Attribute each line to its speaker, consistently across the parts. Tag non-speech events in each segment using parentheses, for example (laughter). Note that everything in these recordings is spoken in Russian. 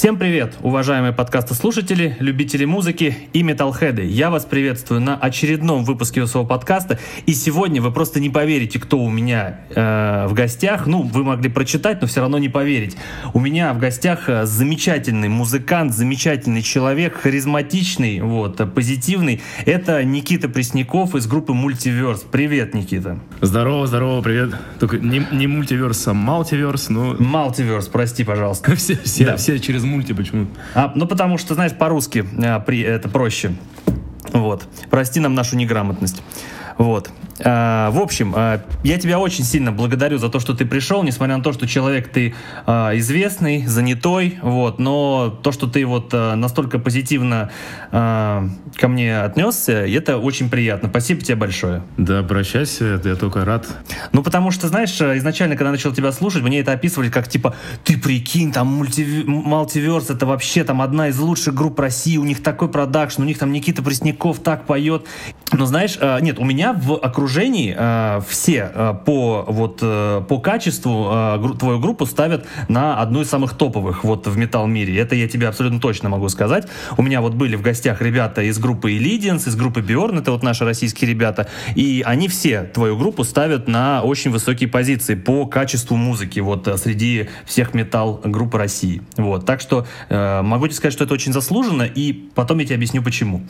Speaker 1: Всем привет, уважаемые подкастослушатели, любители музыки и металлхеды. Я вас приветствую на очередном выпуске своего подкаста. И сегодня вы просто не поверите, кто у меня э, в гостях. Ну, вы могли прочитать, но все равно не поверить. У меня в гостях э, замечательный музыкант, замечательный человек, харизматичный, вот, позитивный. Это Никита Пресняков из группы Мультиверс. Привет, Никита.
Speaker 2: Здорово, здорово, привет. Только не, не мультиверс, а малтиверс, но...
Speaker 1: Малтиверс, прости, пожалуйста. (laughs)
Speaker 2: Все, все, да. все через мульти почему?
Speaker 1: А, ну, потому что, знаешь, по-русски а, при, это проще. Вот. Прости нам нашу неграмотность. Вот. А, в общем, а, я тебя очень сильно благодарю за то, что ты пришел, несмотря на то, что человек ты а, известный, занятой, вот, но то, что ты вот настолько позитивно ко мне отнесся, это очень приятно. Спасибо тебе большое.
Speaker 2: Да, обращайся, я только рад.
Speaker 1: Ну, потому что, знаешь, изначально, когда начал тебя слушать, мне это описывали как, типа, ты прикинь, там, мульти... Мультиверс, это вообще там одна из лучших групп России, у них такой продакшн, у них там Никита Пресняков так поет. Но знаешь, нет, у меня в окружении окружении э, все э, по вот э, по качеству э, гру, твою группу ставят на одну из самых топовых вот в металл мире. Это я тебе абсолютно точно могу сказать. У меня вот были в гостях ребята из группы Illidians, из группы Bjorn, это вот наши российские ребята, и они все твою группу ставят на очень высокие позиции по качеству музыки вот э, среди всех металл групп России. Вот, так что э, могу тебе сказать, что это очень заслуженно, и потом я тебе объясню почему.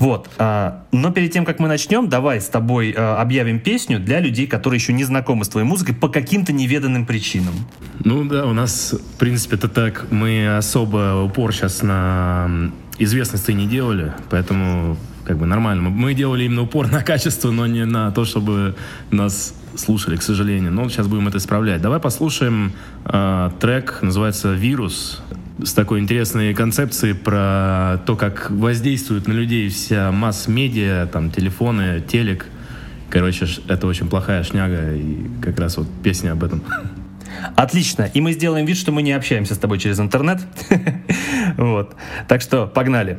Speaker 1: Вот, э, но перед тем как мы начнем, давай с тобой э, объявим песню для людей, которые еще не знакомы с твоей музыкой по каким-то неведанным причинам.
Speaker 2: Ну да, у нас, в принципе, это так. Мы особо упор сейчас на известности не делали, поэтому как бы нормально. Мы делали именно упор на качество, но не на то, чтобы нас слушали, к сожалению. Но сейчас будем это исправлять. Давай послушаем э, трек, называется «Вирус» с такой интересной концепцией про то, как воздействует на людей вся масс-медиа, там, телефоны, телек – Короче, это очень плохая шняга, и как раз вот песня об этом.
Speaker 1: Отлично. И мы сделаем вид, что мы не общаемся с тобой через интернет. (laughs) Вот. Так что погнали.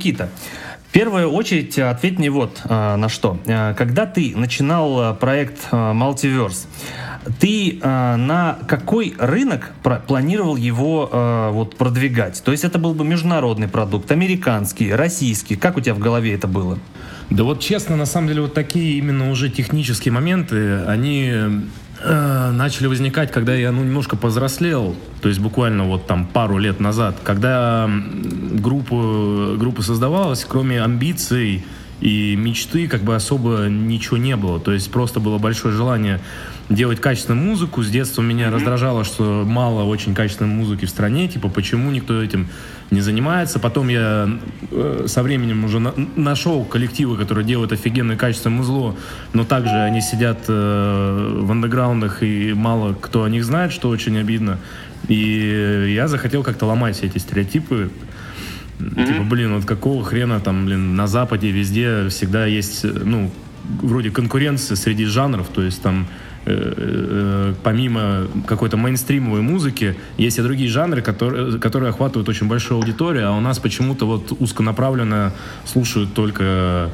Speaker 1: Никита, в первую очередь ответь мне вот э, на что. Э, когда ты начинал проект э, Multiverse, ты э, на какой рынок планировал его э, вот продвигать? То есть это был бы международный продукт, американский, российский? Как у тебя в голове это было?
Speaker 2: Да вот честно, на самом деле, вот такие именно уже технические моменты, они э, начали возникать, когда я ну, немножко повзрослел, то есть буквально вот там пару лет назад, когда группа, группа создавалась, кроме амбиций и мечты, как бы особо ничего не было, то есть просто было большое желание делать качественную музыку. С детства меня mm-hmm. раздражало, что мало очень качественной музыки в стране, типа почему никто этим не занимается. Потом я э, со временем уже на, нашел коллективы, которые делают офигенное качественное музло, но также они сидят э, в андеграундах и мало кто о них знает, что очень обидно. И я захотел как-то ломать все эти стереотипы. Mm-hmm. Типа, блин, вот какого хрена там, блин, на Западе везде всегда есть, ну, вроде конкуренции среди жанров, то есть там Э, э, помимо какой-то мейнстримовой музыки, есть и другие жанры, которые, которые охватывают очень большую аудиторию, а у нас почему-то вот узконаправленно слушают только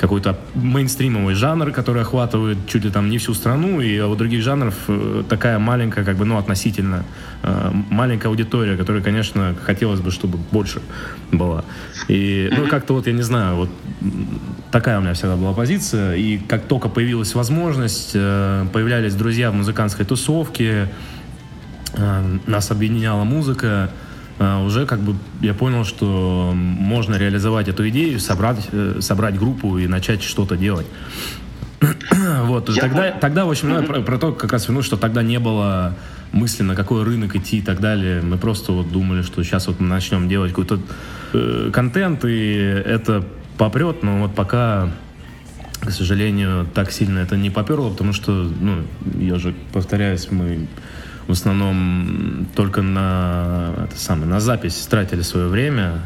Speaker 2: какой-то мейнстримовый жанр, который охватывает чуть ли там не всю страну, и у других жанров э, такая маленькая, как бы, ну, относительно маленькая аудитория, которая, конечно, хотелось бы, чтобы больше была. И, ну, как-то вот, я не знаю, вот такая у меня всегда была позиция. И как только появилась возможность, э, появлялись друзья в музыкантской тусовке, э, нас объединяла музыка, э, уже как бы я понял, что можно реализовать эту идею, собрать, собрать группу и начать что-то делать. (clears throat) вот, я тогда, тогда, в общем, ну, про, про то как раз вернусь, что тогда не было мысли, на какой рынок идти и так далее. Мы просто вот думали, что сейчас вот мы начнем делать какой-то э, контент, и это попрет, но вот пока, к сожалению, так сильно это не поперло, потому что, ну, я же повторяюсь, мы в основном только на, это самое, на запись тратили свое время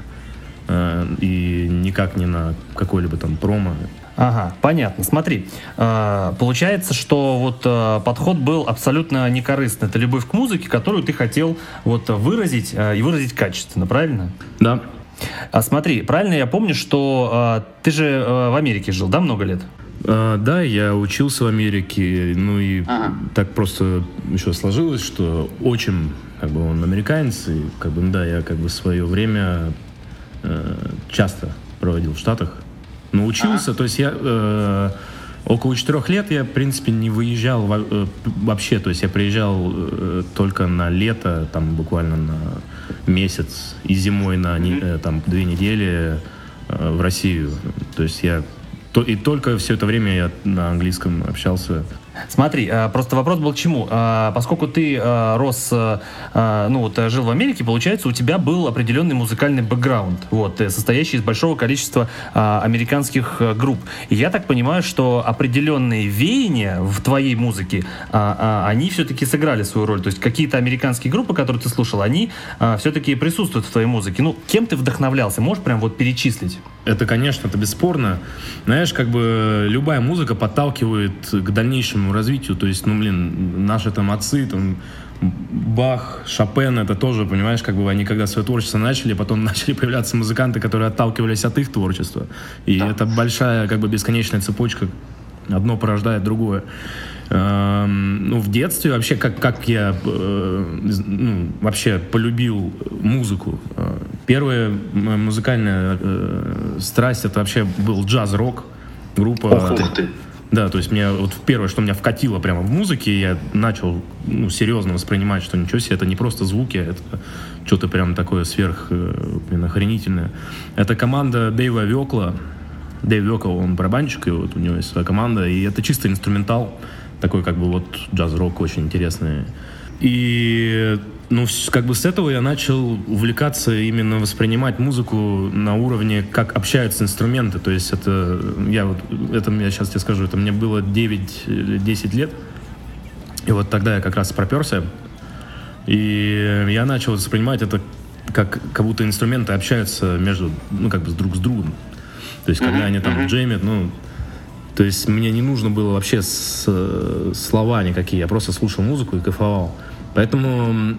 Speaker 2: э, и никак не на какой-либо там промо.
Speaker 1: Ага, понятно. Смотри, э, получается, что вот э, подход был абсолютно некорыстный. Это любовь к музыке, которую ты хотел вот выразить э, и выразить качественно, правильно?
Speaker 2: Да.
Speaker 1: А смотри, правильно я помню, что а, ты же а, в Америке жил, да, много лет?
Speaker 2: А, да, я учился в Америке, ну и ага. так просто еще сложилось, что очень, как бы он американец, и как бы, да, я как бы свое время э, часто проводил в Штатах, но учился, ага. то есть я э, около четырех лет я, в принципе, не выезжал э, вообще, то есть я приезжал э, только на лето, там буквально на месяц и зимой на mm-hmm. там две недели э, в Россию. То есть я и только все это время я на английском общался
Speaker 1: Смотри, э, просто вопрос был к чему. Э, поскольку ты э, рос, ну вот жил в Америке, получается, у тебя был определенный музыкальный бэкграунд, вот, состоящий из большого количества американских групп. И я так понимаю, что определенные веяния в твоей музыке, они все-таки сыграли свою роль. То есть какие-то американские группы, которые ты слушал, они все-таки присутствуют в твоей музыке. Ну, кем ты вдохновлялся? Можешь прям вот перечислить?
Speaker 2: Это, конечно, это бесспорно. Знаешь, как бы любая музыка подталкивает к дальнейшему развитию. То есть, ну, блин, наши там отцы, там, Бах, Шопен, это тоже, понимаешь, как бы они когда свое творчество начали, потом (laughs) начали появляться музыканты, которые отталкивались от их творчества. И да. это большая, как бы, бесконечная цепочка. Одно порождает другое. Эм, ну, в детстве вообще, как, как я э, ну, вообще полюбил музыку. Э, первая музыкальная э, страсть, это вообще был джаз-рок. Группа... Ух ты! Да, то есть мне вот первое, что меня вкатило прямо в музыке, я начал ну, серьезно воспринимать, что ничего себе, это не просто звуки, это что-то прям такое сверх, блин, охренительное. Это команда Дэйва Векла. Дэйв Векл, он барабанщик, и вот у него есть своя команда, и это чисто инструментал такой как бы вот джаз-рок очень интересный. И ну, как бы с этого я начал увлекаться именно воспринимать музыку на уровне, как общаются инструменты. То есть это, я вот, это я сейчас тебе скажу, это мне было 9-10 лет. И вот тогда я как раз проперся. И я начал воспринимать это как, как будто инструменты общаются между, ну, как бы с друг с другом. То есть, когда они там джемят, ну, то есть мне не нужно было вообще с, слова никакие, я просто слушал музыку и кайфовал. Поэтому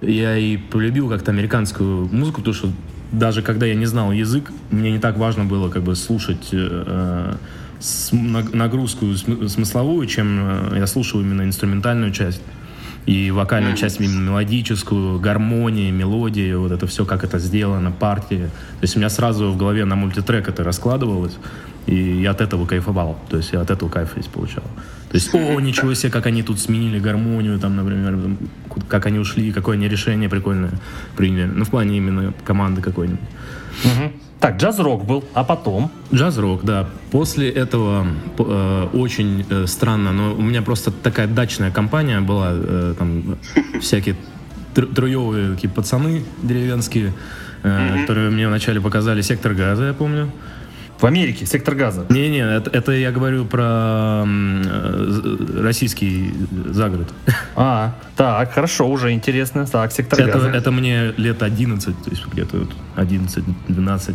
Speaker 2: я и полюбил как-то американскую музыку, потому что даже когда я не знал язык, мне не так важно было как бы слушать э, с, нагрузку смысловую, чем э, я слушал именно инструментальную часть и вокальную часть именно мелодическую, гармонии, мелодии, вот это все, как это сделано, партии. То есть у меня сразу в голове на мультитрек это раскладывалось, и я от этого кайфовал. То есть я от этого кайф весь получал. То есть, о, ничего себе, как они тут сменили гармонию, там, например, как они ушли, какое они решение прикольное приняли. Ну, в плане именно команды какой-нибудь.
Speaker 1: Угу. Так, джаз-рок был, а потом?
Speaker 2: Джаз-рок, да. После этого э, очень э, странно, но у меня просто такая дачная компания была, э, там всякие тр- труевые такие пацаны деревенские, э, mm-hmm. которые мне вначале показали «Сектор газа», я помню.
Speaker 1: В Америке, сектор газа.
Speaker 2: Не-не, это, это я говорю про э, российский загород.
Speaker 1: А, так, хорошо, уже интересно. Так, сектор
Speaker 2: это,
Speaker 1: газа.
Speaker 2: Это мне лет 11, то есть где-то 11-12. Вот,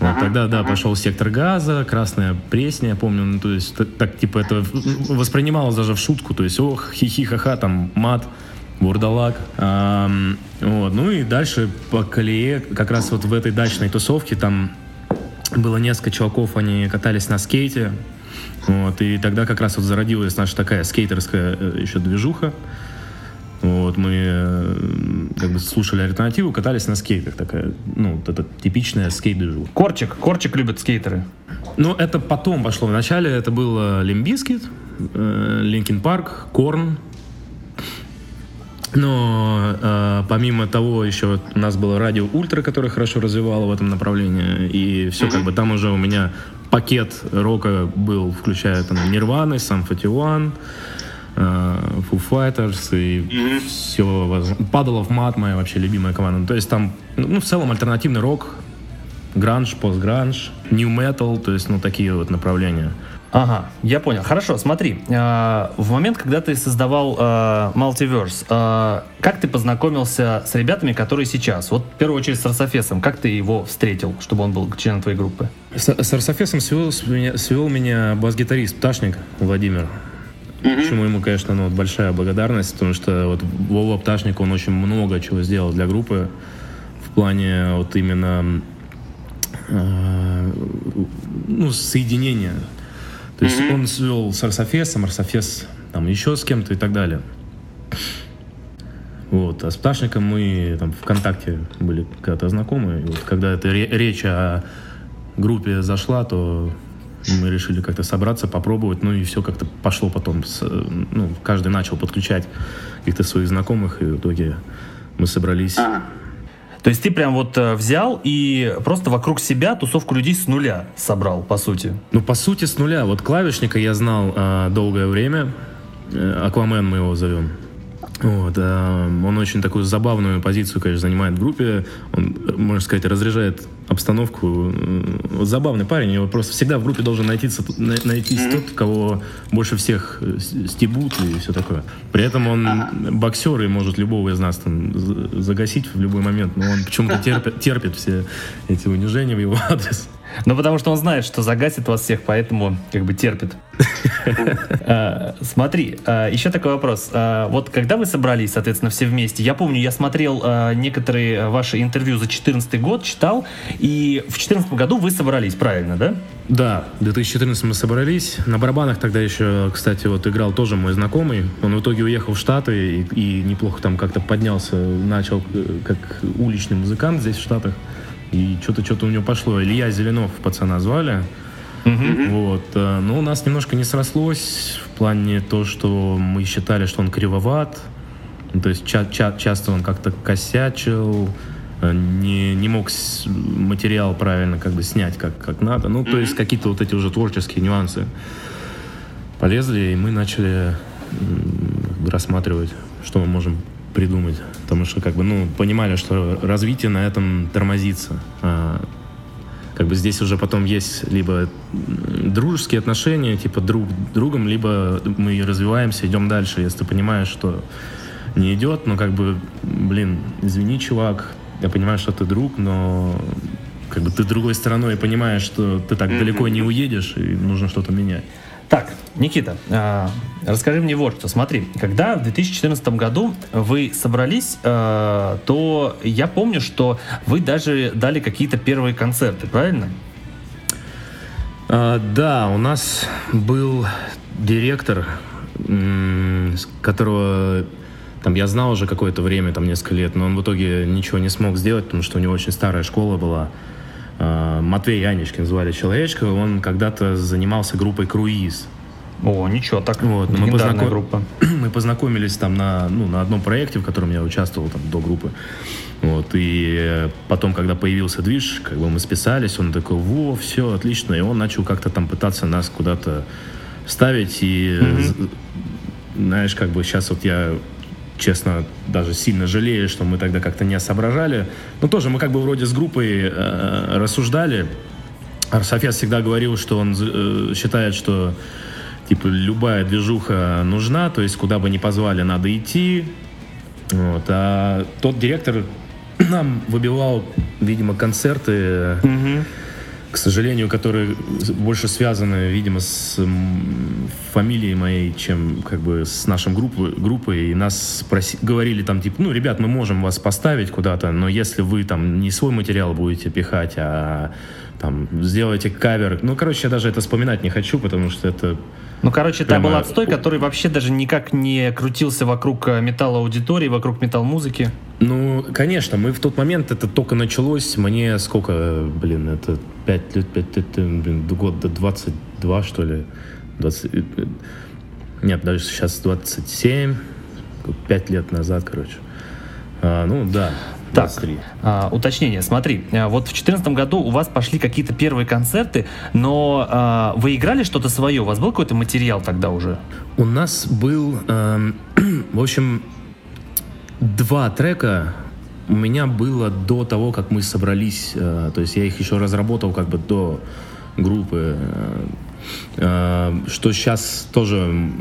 Speaker 2: ага, тогда, да, ага. пошел сектор газа, красная пресня, я помню, ну, то есть так, так, типа, это воспринималось даже в шутку, то есть, ох, хихи-ха-ха, там, мат, бурдалак. А, вот, ну и дальше по колее, как раз вот в этой дачной тусовке, там было несколько чуваков, они катались на скейте. Вот, и тогда как раз вот зародилась наша такая скейтерская э, еще движуха. Вот, мы э, как бы слушали альтернативу, катались на скейтах. Такая, ну, вот это типичная скейт-движуха.
Speaker 1: Корнчик, Корнчик любят скейтеры.
Speaker 2: Ну, это потом пошло. Вначале это был Limp Bizkit, Linkin Park, Korn, но э, помимо того, еще у нас было радио Ультра, которое хорошо развивало в этом направлении. И все, mm-hmm. как бы там уже у меня пакет рока был, включая там Нирваны, Sum 41, э, Foo Fighters и mm-hmm. все. Падало в мат, моя вообще любимая команда. То есть там, ну, в целом альтернативный рок, гранж, постгранж, new metal, то есть, ну, такие вот направления.
Speaker 1: Ага, я понял. Хорошо, смотри. Э, в момент, когда ты создавал э, Multiverse, э, как ты познакомился с ребятами, которые сейчас? Вот в первую очередь с Арсофесом. Как ты его встретил, чтобы он был членом твоей группы?
Speaker 2: С, с Арсофесом свел, свел меня бас-гитарист Пташник Владимир. Mm-hmm. Чему ему, конечно, ну, большая благодарность, потому что вот Вова Пташник, он очень много чего сделал для группы в плане вот именно э, ну, соединения то есть mm-hmm. он свел с Арсофесом, Арсофес там еще с кем-то и так далее. Вот. А с Пташником мы там ВКонтакте были когда-то знакомы. И вот когда эта речь о группе зашла, то мы решили как-то собраться, попробовать, ну и все как-то пошло потом. С, ну, каждый начал подключать каких-то своих знакомых, и в итоге мы собрались.
Speaker 1: А, то есть ты прям вот э, взял и просто вокруг себя тусовку людей с нуля собрал, по сути?
Speaker 2: Ну, по сути, с нуля. Вот клавишника я знал э, долгое время. Э, Аквамен мы его зовем. Вот, э, он очень такую забавную позицию, конечно, занимает в группе. Он, можно сказать, разряжает обстановку. Вот забавный парень, его просто всегда в группе должен найтись, найтись mm-hmm. тот, кого больше всех э, стебут и все такое. При этом он ага. боксер и может любого из нас там загасить в любой момент, но он почему-то (laughs) терпит, терпит все эти унижения в его адрес.
Speaker 1: Ну, потому что он знает, что загасит вас всех, поэтому как бы терпит. (laughs) А, смотри, а, еще такой вопрос. А, вот когда вы собрались, соответственно, все вместе, я помню, я смотрел некоторые ваши интервью за 2014 год, читал, и в 2014 году вы собрались, правильно, да?
Speaker 2: Да, в 2014 мы собрались. На барабанах тогда еще, кстати, вот играл тоже мой знакомый. Он в итоге уехал в Штаты и, и неплохо там как-то поднялся, начал э, как уличный музыкант здесь в Штатах. И что-то что-то у него пошло. Илья Зеленов пацана звали. Mm-hmm. Вот. Э, но у нас немножко не срослось в плане то, что мы считали, что он кривоват. Ну, то есть ча- ча- часто он как-то косячил, э, не, не мог материал правильно как бы снять как, как надо. Ну, mm-hmm. то есть какие-то вот эти уже творческие нюансы полезли, и мы начали рассматривать, что мы можем придумать. Потому что, как бы, ну, понимали, что развитие на этом тормозится. А, как бы здесь уже потом есть либо дружеские отношения, типа друг другом, либо мы развиваемся, идем дальше. Если ты понимаешь, что не идет, но как бы, блин, извини, чувак, я понимаю, что ты друг, но как бы ты другой стороной понимаешь, что ты так далеко не уедешь, и нужно что-то менять.
Speaker 1: Никита, а, расскажи мне вот что. Смотри, когда в 2014 году вы собрались, а, то я помню, что вы даже дали какие-то первые концерты, правильно?
Speaker 2: А, да, у нас был директор, которого там я знал уже какое-то время, там несколько лет, но он в итоге ничего не смог сделать, потому что у него очень старая школа была. Матвей Яничкин звали человечка, он когда-то занимался группой «Круиз».
Speaker 1: О, ничего, так
Speaker 2: вот, мы, познаком... группа. (clears throat) мы познакомились там на, ну, на одном проекте, в котором я участвовал там, до группы. Вот, и потом, когда появился движ, как бы мы списались, он такой, во, все, отлично, и он начал как-то там пытаться нас куда-то ставить, и, mm-hmm. знаешь, как бы сейчас вот я честно, даже сильно жалею, что мы тогда как-то не соображали. Но тоже мы как бы вроде с группой э, рассуждали. Арсофес всегда говорил, что он э, считает, что типа любая движуха нужна, то есть куда бы ни позвали, надо идти. Вот. А тот директор (clears throat) нам выбивал, видимо, концерты. Mm-hmm к сожалению, которые больше связаны, видимо, с фамилией моей, чем как бы с нашим группой, группой. И нас спроси, говорили там, типа, ну, ребят, мы можем вас поставить куда-то, но если вы там не свой материал будете пихать, а там сделаете кавер. Ну, короче, я даже это вспоминать не хочу, потому что это
Speaker 1: ну, короче, это был отстой, который вообще даже никак не крутился вокруг э, металла аудитории, вокруг металл музыки.
Speaker 2: Ну, конечно, мы в тот момент, это только началось, мне сколько, блин, это 5 лет, 5 лет, блин, год до 22, что ли, 20, э, э, нет, даже сейчас 27, 5 лет назад, короче. А, ну, да,
Speaker 1: так, а, уточнение. Смотри, а, вот в 2014 году у вас пошли какие-то первые концерты, но а, вы играли что-то свое? У вас был какой-то материал тогда уже?
Speaker 2: У нас был, э, (clears throat) в общем, два трека у меня было до того, как мы собрались. Э, то есть я их еще разработал как бы до группы. Э, Э, что сейчас тоже,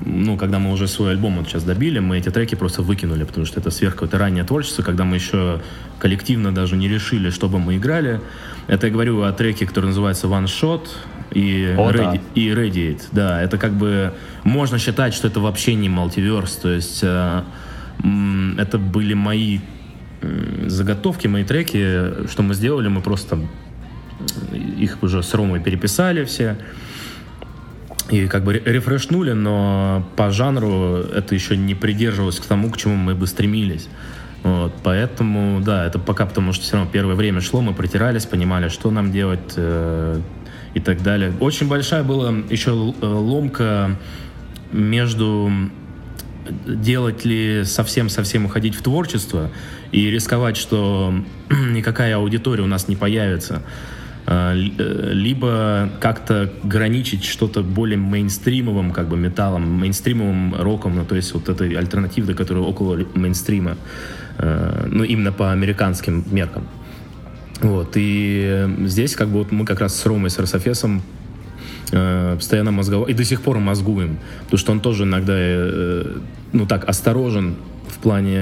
Speaker 2: ну, когда мы уже свой альбом вот сейчас добили, мы эти треки просто выкинули, потому что это сверх какое-то раннее творчество, когда мы еще коллективно даже не решили, что бы мы играли. Это я говорю о треке, который называется One Shot и, О, Radi- да. и Radiate. Да, это как бы можно считать, что это вообще не мультиверс, то есть э, это были мои заготовки, мои треки, что мы сделали, мы просто их уже с Ромой переписали все, и как бы рефрешнули, но по жанру это еще не придерживалось к тому, к чему мы бы стремились. Вот, поэтому, да, это пока, потому что все равно первое время шло, мы протирались, понимали, что нам делать э, и так далее. Очень большая была еще э, ломка между делать ли совсем-совсем уходить в творчество и рисковать, что (clears throat) никакая аудитория у нас не появится. А, э, либо как-то граничить что-то более мейнстримовым, как бы металлом, мейнстримовым роком, ну, то есть вот этой альтернативой, которая около мейнстрима, э, ну, именно по американским меркам. Вот, и здесь как бы вот мы как раз с Ромой, с Рософесом э, постоянно мозговал, и до сих пор мозгуем, потому что он тоже иногда, ну так, осторожен в плане,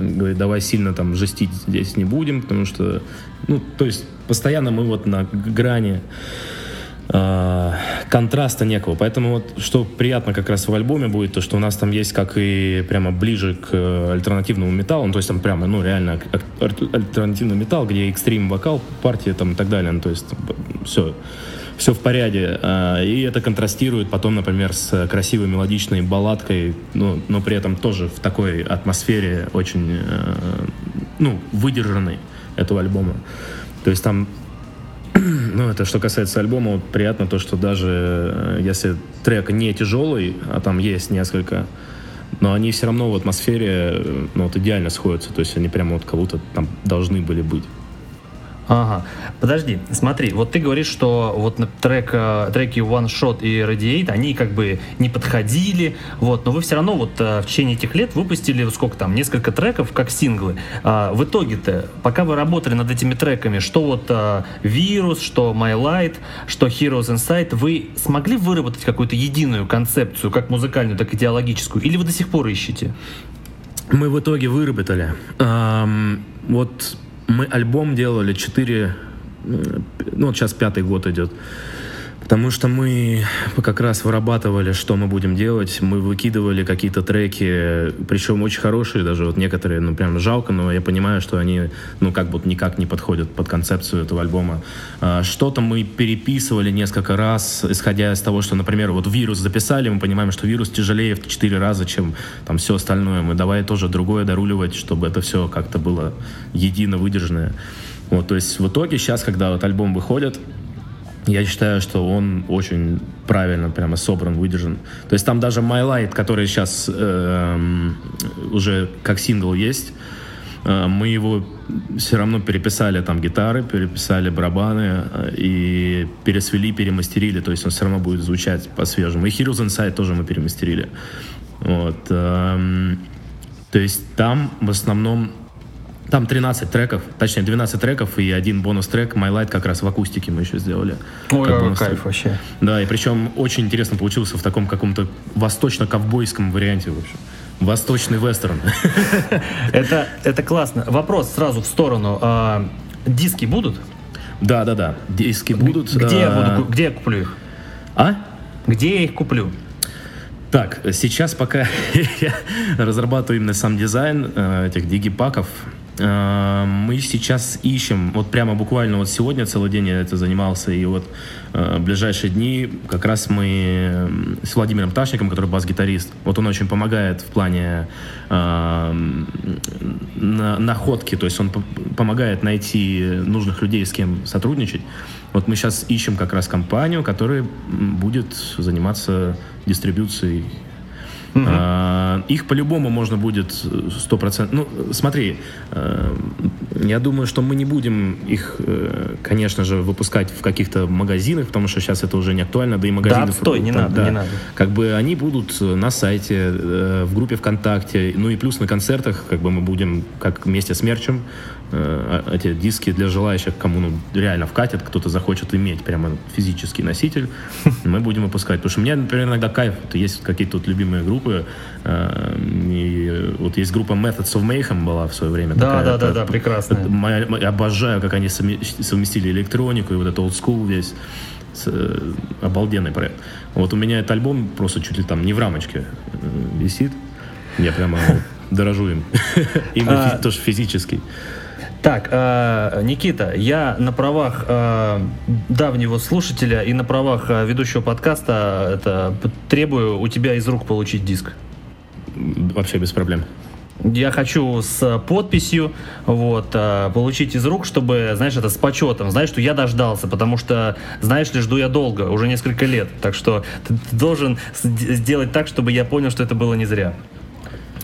Speaker 2: говорит, давай сильно там жестить здесь не будем, потому что, ну, то есть постоянно мы вот на грани э, контраста некого. Поэтому вот что приятно как раз в альбоме будет, то что у нас там есть как и прямо ближе к альтернативному металлу, ну, то есть там прямо, ну, реально альтернативный металл, где экстрим вокал, партия там и так далее, ну, то есть все все в порядке. А, и это контрастирует потом, например, с красивой мелодичной балладкой, ну, но при этом тоже в такой атмосфере очень, э, ну, выдержанной этого альбома. То есть там (clears throat) ну, это что касается альбома, вот приятно то, что даже э, если трек не тяжелый, а там есть несколько, но они все равно в атмосфере э, ну, вот идеально сходятся, то есть они прямо вот будто там должны были быть.
Speaker 1: Ага. Подожди, смотри, вот ты говоришь, что вот трек, э, треки One Shot и Radiate, они как бы не подходили, вот, но вы все равно вот э, в течение этих лет выпустили, сколько там, несколько треков как синглы. А, в итоге-то, пока вы работали над этими треками, что вот Virus, что My Light, что Heroes Inside, вы смогли выработать какую-то единую концепцию, как музыкальную, так и идеологическую, или вы до сих пор ищете?
Speaker 2: Мы в итоге выработали. Эм, вот мы альбом делали 4, ну вот сейчас пятый год идет. Потому что мы как раз вырабатывали, что мы будем делать. Мы выкидывали какие-то треки, причем очень хорошие, даже вот некоторые, ну, прям жалко, но я понимаю, что они, ну, как бы никак не подходят под концепцию этого альбома. А, что-то мы переписывали несколько раз, исходя из того, что, например, вот вирус записали, мы понимаем, что вирус тяжелее в 4 раза, чем там все остальное. Мы давай тоже другое доруливать, чтобы это все как-то было едино выдержанное. Вот, то есть в итоге сейчас, когда вот альбом выходит, я считаю, что он очень правильно прямо собран, выдержан. То есть там даже My Light, который сейчас э, уже как сингл есть, э, мы его все равно переписали там гитары, переписали барабаны э, и пересвели, перемастерили. То есть он все равно будет звучать по-свежему. И Heroes Inside тоже мы перемастерили. Вот. Э, то есть там в основном там 13 треков, точнее 12 треков и один бонус-трек My Light как раз в акустике мы еще сделали.
Speaker 1: Ой, как кайф вообще.
Speaker 2: Да, и причем очень интересно получился в таком каком-то восточно-ковбойском варианте, в общем. Восточный вестерн. (laughs)
Speaker 1: Это, это классно. Вопрос сразу в сторону. А, диски будут?
Speaker 2: Да, да, да. Диски будут.
Speaker 1: Где, я буду, где я куплю их?
Speaker 2: А?
Speaker 1: Где я их куплю?
Speaker 2: Так, сейчас пока (laughs) я разрабатываю именно сам дизайн э, этих дигипаков, мы сейчас ищем, вот прямо буквально вот сегодня целый день я это занимался, и вот э, ближайшие дни как раз мы с Владимиром Ташником, который бас-гитарист, вот он очень помогает в плане э, на, находки, то есть он помогает найти нужных людей, с кем сотрудничать. Вот мы сейчас ищем как раз компанию, которая будет заниматься дистрибьюцией Угу. А, их по-любому можно будет 100%. Ну, смотри, э, я думаю, что мы не будем их, э, конечно же, выпускать в каких-то магазинах, потому что сейчас это уже не актуально, да и магазины...
Speaker 1: Да, стой, не надо, да, не надо.
Speaker 2: Как бы они будут на сайте, э, в группе ВКонтакте, ну и плюс на концертах, как бы мы будем, как вместе с мерчем, Э, эти диски для желающих, кому ну, реально вкатят, кто-то захочет иметь прямо физический носитель, (laughs) мы будем выпускать. Потому что мне, например, иногда кайф, вот есть какие-то вот любимые группы, э, и вот есть группа Methods of Mayhem была в свое время.
Speaker 1: Да, такая, да, это, да, да, прекрасно.
Speaker 2: Я обожаю, как они совместили электронику и вот это old school весь. Э, обалденный проект. Вот у меня этот альбом просто чуть ли там не в рамочке висит. Я прямо (laughs) дорожу им. (laughs) Именно а, тоже физически.
Speaker 1: Так, э, Никита, я на правах э, давнего слушателя и на правах э, ведущего подкаста это требую у тебя из рук получить диск.
Speaker 2: Вообще без проблем.
Speaker 1: Я хочу с подписью вот, э, получить из рук, чтобы, знаешь, это с почетом, знаешь, что я дождался, потому что, знаешь ли, жду я долго, уже несколько лет. Так что ты должен сделать так, чтобы я понял, что это было не зря.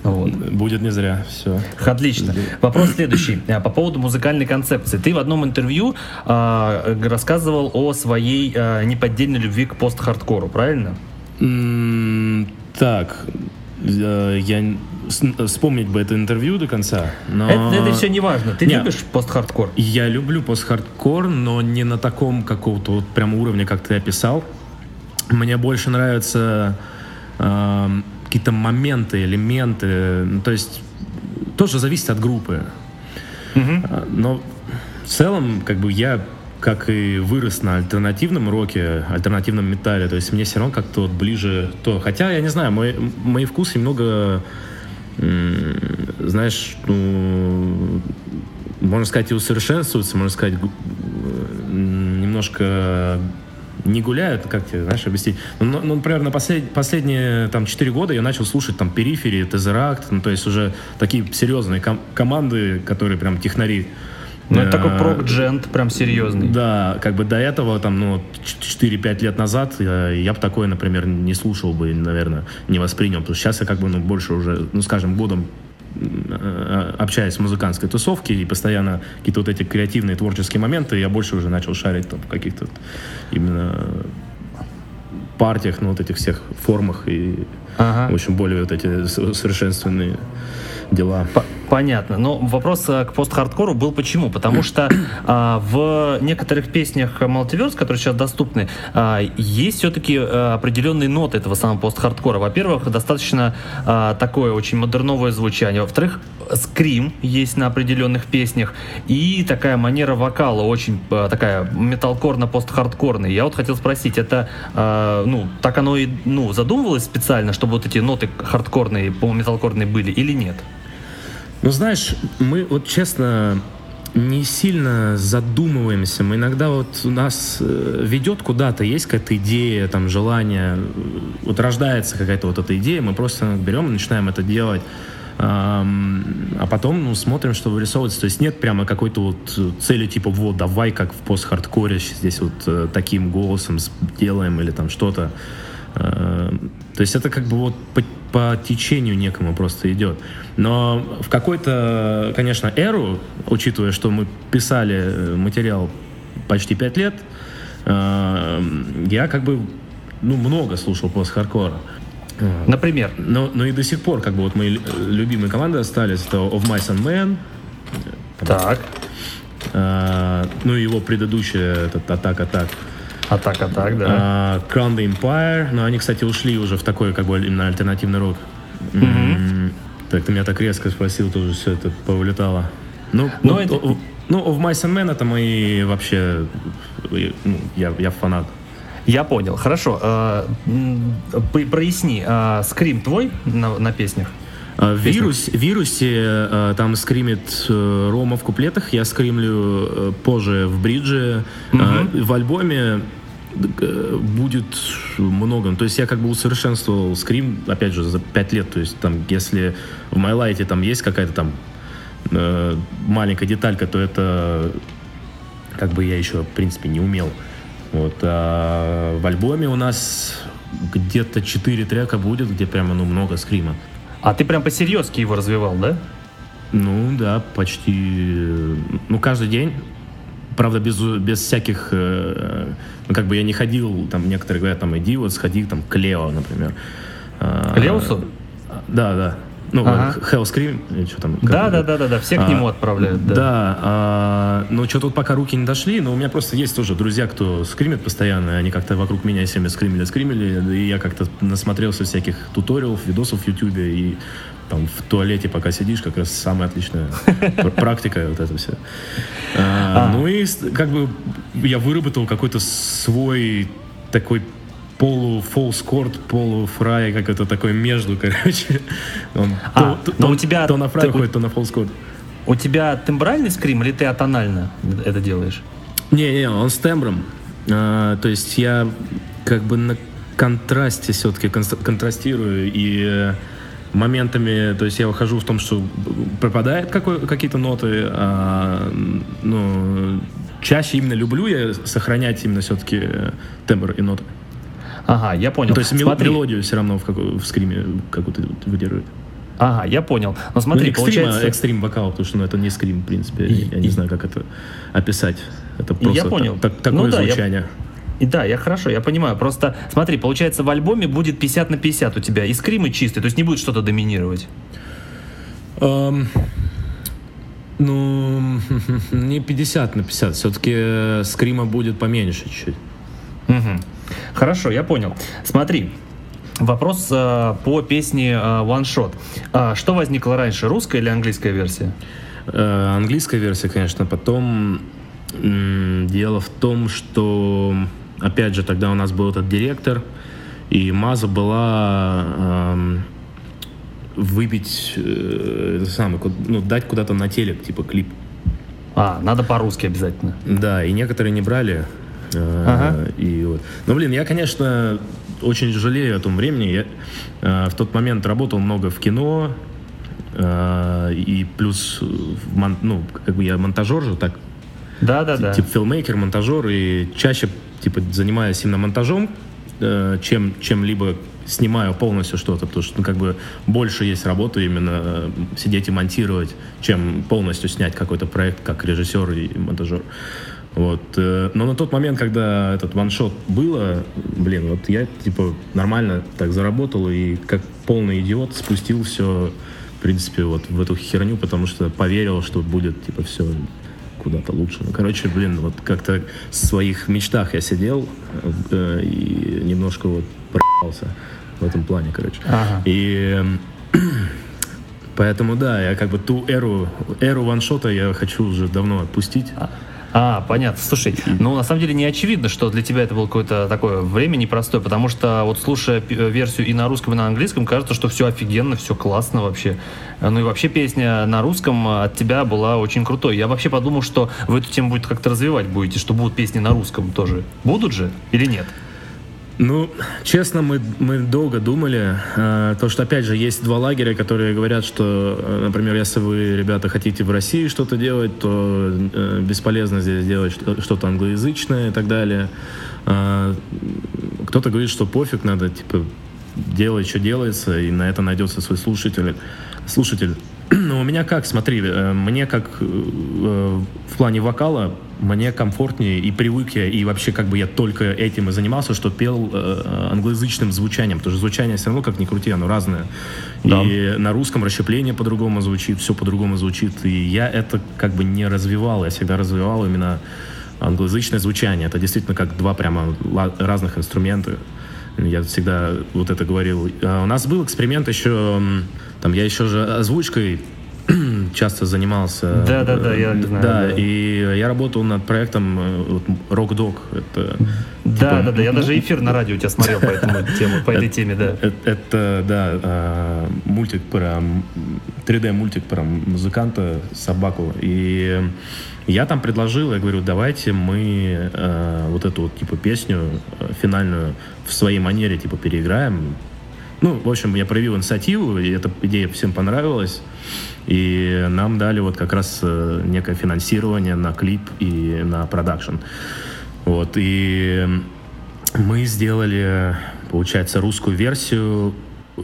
Speaker 2: Вот. Будет не зря, все.
Speaker 1: Отлично. Вопрос следующий. А, по поводу музыкальной концепции. Ты в одном интервью э, рассказывал о своей э, неподдельной любви к пост-хардкору, правильно?
Speaker 2: Mm, так, я вспомнить бы это интервью до конца, но...
Speaker 1: Это, это все не важно. Ты Нет, любишь пост-хардкор?
Speaker 2: Я люблю пост-хардкор, но не на таком какого-то вот прям уровне, как ты описал. Мне больше нравится э, какие-то моменты, элементы. Ну, то есть тоже зависит от группы. Угу. Но в целом, как бы я как и вырос на альтернативном роке, альтернативном металле, то есть мне все равно как-то вот ближе то. Хотя, я не знаю, мой, мои вкусы немного, знаешь, ну, можно сказать, и усовершенствуются, можно сказать, немножко не гуляют, как тебе, знаешь, объяснить. Ну, ну например, на послед, последние там 4 года я начал слушать там Перифери, Тезеракт, ну, то есть уже такие серьезные ком- команды, которые прям технари.
Speaker 1: Ну, это такой прок-джент, прям серьезный.
Speaker 2: Да, как бы до этого, там, ну, 4-5 лет назад я, я бы такое, например, не слушал бы, наверное, не воспринял. Потому что сейчас я как бы, ну, больше уже, ну, скажем, годом Э, общаясь в музыкантской тусовке и постоянно какие-то вот эти креативные творческие моменты, я больше уже начал шарить там в каких-то именно партиях, ну вот этих всех формах и ага. в общем более вот эти совершенственные дела.
Speaker 1: Понятно. Но вопрос э, к пост-хардкору был почему? Потому (clears throat) что а, в некоторых песнях Multiverse, которые сейчас доступны, а, есть все-таки а, определенные ноты этого самого пост-хардкора. Во-первых, достаточно а, такое очень модерновое звучание. Во-вторых, скрим есть на определенных песнях. И такая манера вокала очень а, такая металкорно-пост-хардкорная. Я вот хотел спросить, это а, ну, так оно и ну, задумывалось специально, чтобы вот эти ноты хардкорные, металкорные были или нет?
Speaker 2: Ну, знаешь, мы вот честно не сильно задумываемся. Мы иногда вот у нас э, ведет куда-то, есть какая-то идея, там, желание, вот рождается какая-то вот эта идея, мы просто берем и начинаем это делать. А потом ну, смотрим, что вырисовывается. То есть нет прямо какой-то вот цели типа вот давай как в пост-хардкоре здесь вот э, таким голосом делаем или там что-то. Э, то есть это как бы вот по, по течению некому просто идет. Но в какой-то, конечно, эру, учитывая, что мы писали э, материал почти пять лет, э, я как бы ну, много слушал пост-хардкора.
Speaker 1: Например?
Speaker 2: Но, но и до сих пор, как бы, вот мои любимые команды остались, это Of Mice and Men.
Speaker 1: Так.
Speaker 2: Uh, ну, его предыдущая, этот.
Speaker 1: Атака, так, да.
Speaker 2: Uh, Crown the Empire, но они, кстати, ушли уже в такой, как бы, именно альтернативный рок.
Speaker 1: Mm-hmm. Mm-hmm.
Speaker 2: Так, ты меня так резко спросил, тоже все это повылетало. Ну, но ну, это... ну, в Mice and Men это мои вообще, ну, я, я фанат.
Speaker 1: Я понял, хорошо. Э, проясни, э, скрим твой на, на песнях?
Speaker 2: В вирус, вирусе э, там скримит Рома в куплетах, я скримлю позже в бридже. Угу. В альбоме будет много. Ну, то есть я как бы усовершенствовал скрим, опять же, за пять лет. То есть там, если в MyLight там есть какая-то там э, маленькая деталька, то это как бы я еще, в принципе, не умел. Вот. А в альбоме у нас где-то четыре трека будет, где прямо, ну, много скрима.
Speaker 1: А ты прям по-серьезки его развивал, да?
Speaker 2: Ну, да, почти. Ну, каждый день правда, без, без всяких, э, ну, как бы я не ходил, там, некоторые говорят, там, иди вот сходи, там, к Лео, например.
Speaker 1: К Леусу?
Speaker 2: Да, да. Ну, ага. Hellscream, или что там?
Speaker 1: Да, да, да, да, да, все к нему а, отправляют. Да,
Speaker 2: да а, ну что тут пока руки не дошли, но у меня просто есть тоже друзья, кто скримит постоянно, они как-то вокруг меня всеми скримили, скримили, и я как-то насмотрелся всяких туториалов, видосов в Ютубе, и там в туалете пока сидишь, как раз самая отличная (laughs) практика вот это все. А, а. Ну и как бы я выработал какой-то свой такой полу фолс корт, полу фрай, как это такое между, (laughs) короче.
Speaker 1: Он а, то, но то, у тебя
Speaker 2: то на фрай ты, ходит, то на фолс корт.
Speaker 1: У тебя тембральный скрим или ты атонально это делаешь?
Speaker 2: Не-не, он с тембром. А, то есть я как бы на контрасте все-таки контрастирую и моментами, то есть я выхожу в том, что пропадает какие-то ноты, а, ну, чаще именно люблю я сохранять именно все-таки тембр и ноты.
Speaker 1: Ага, я понял.
Speaker 2: То есть смотри. мелодию все равно в, как, в скриме какую-то выдерживает.
Speaker 1: Ага, я понял. Но смотри, ну,
Speaker 2: экстрим, получается... экстрим вокал, потому что ну, это не скрим, в принципе. И, я и... не знаю, как это описать. Это просто
Speaker 1: я понял.
Speaker 2: Так, такое ну, да, звучание. Я...
Speaker 1: И да, я хорошо, я понимаю. Просто смотри, получается, в альбоме будет 50 на 50 у тебя. И скримы чистые, то есть не будет что-то доминировать.
Speaker 2: Um, ну, (laughs) не 50 на 50. Все-таки э, скрима будет поменьше чуть-чуть.
Speaker 1: Угу. Хорошо, я понял. Смотри, Вопрос э, по песне э, One Shot. Э, что возникло раньше, русская или английская версия?
Speaker 2: Э, английская версия, конечно. Потом э, дело в том, что опять же тогда у нас был этот директор, и Маза была э, выбить, э, самый, ну, дать куда-то на телек, типа клип.
Speaker 1: А, надо по-русски обязательно.
Speaker 2: Да, и некоторые не брали. Ага. И вот. Ну, блин, я, конечно, очень жалею о том времени. Я э, в тот момент работал много в кино, э, и плюс, в мон, ну, как бы я монтажер же, так.
Speaker 1: Да, да, да.
Speaker 2: Типа филмейкер, монтажер, и чаще, типа, занимаюсь именно монтажом, э, чем чем-либо снимаю полностью что-то, потому что, ну, как бы больше есть работы именно сидеть и монтировать, чем полностью снять какой-то проект как режиссер и монтажер. Вот. Э, но на тот момент, когда этот ваншот было, блин, вот я, типа, нормально так заработал и как полный идиот спустил все принципе, вот в эту херню, потому что поверил, что будет, типа, все куда-то лучше. Ну, короче, блин, вот как-то в своих мечтах я сидел э, и немножко вот проебался в этом плане, короче.
Speaker 1: Ага.
Speaker 2: И э, (clears throat) поэтому, да, я как бы ту эру, эру ваншота я хочу уже давно отпустить.
Speaker 1: А, понятно. Слушай, ну на самом деле не очевидно, что для тебя это было какое-то такое время непростое, потому что вот слушая пи- версию и на русском, и на английском, кажется, что все офигенно, все классно вообще. Ну и вообще песня на русском от тебя была очень крутой. Я вообще подумал, что вы эту тему будет как-то развивать будете, что будут песни на русском тоже. Будут же или нет?
Speaker 2: Ну, честно, мы, мы долго думали, э, то что, опять же, есть два лагеря, которые говорят, что, э, например, если вы, ребята, хотите в России что-то делать, то э, бесполезно здесь делать что- что-то англоязычное и так далее. Э, кто-то говорит, что пофиг, надо, типа, делать, что делается, и на это найдется свой слушатель. слушатель. (clears throat) Но у меня как, смотри, э, мне как э, в плане вокала, мне комфортнее и привык я, и вообще как бы я только этим и занимался, что пел э, англоязычным звучанием, потому что звучание все равно, как ни крути, оно разное.
Speaker 1: Да.
Speaker 2: И на русском расщепление по-другому звучит, все по-другому звучит, и я это как бы не развивал, я всегда развивал именно англоязычное звучание. Это действительно как два прямо разных инструмента. Я всегда вот это говорил. А У нас был эксперимент еще, там я еще же озвучкой (clears throat) часто занимался.
Speaker 1: Да-да-да, я
Speaker 2: Э,
Speaker 1: знаю,
Speaker 2: Да,
Speaker 1: да.
Speaker 2: и я работал над проектом э, вот, Rock Dog. Это,
Speaker 1: Да,
Speaker 2: типа,
Speaker 1: да, да. Я даже эфир на радио у тебя смотрел по этому (laughs) тему, по этой теме, да.
Speaker 2: э- Это, да, а, мультик про... м, 3D-мультик про музыканта, собаку. И я там предложил, я говорю, давайте мы э, вот эту вот, типа, песню э, финальную в своей манере, типа, переиграем. Ну, в общем, я проявил инициативу, и эта идея всем понравилась. И нам дали вот как раз э, некое финансирование на клип и на продакшн. Вот, и мы сделали, получается, русскую версию э,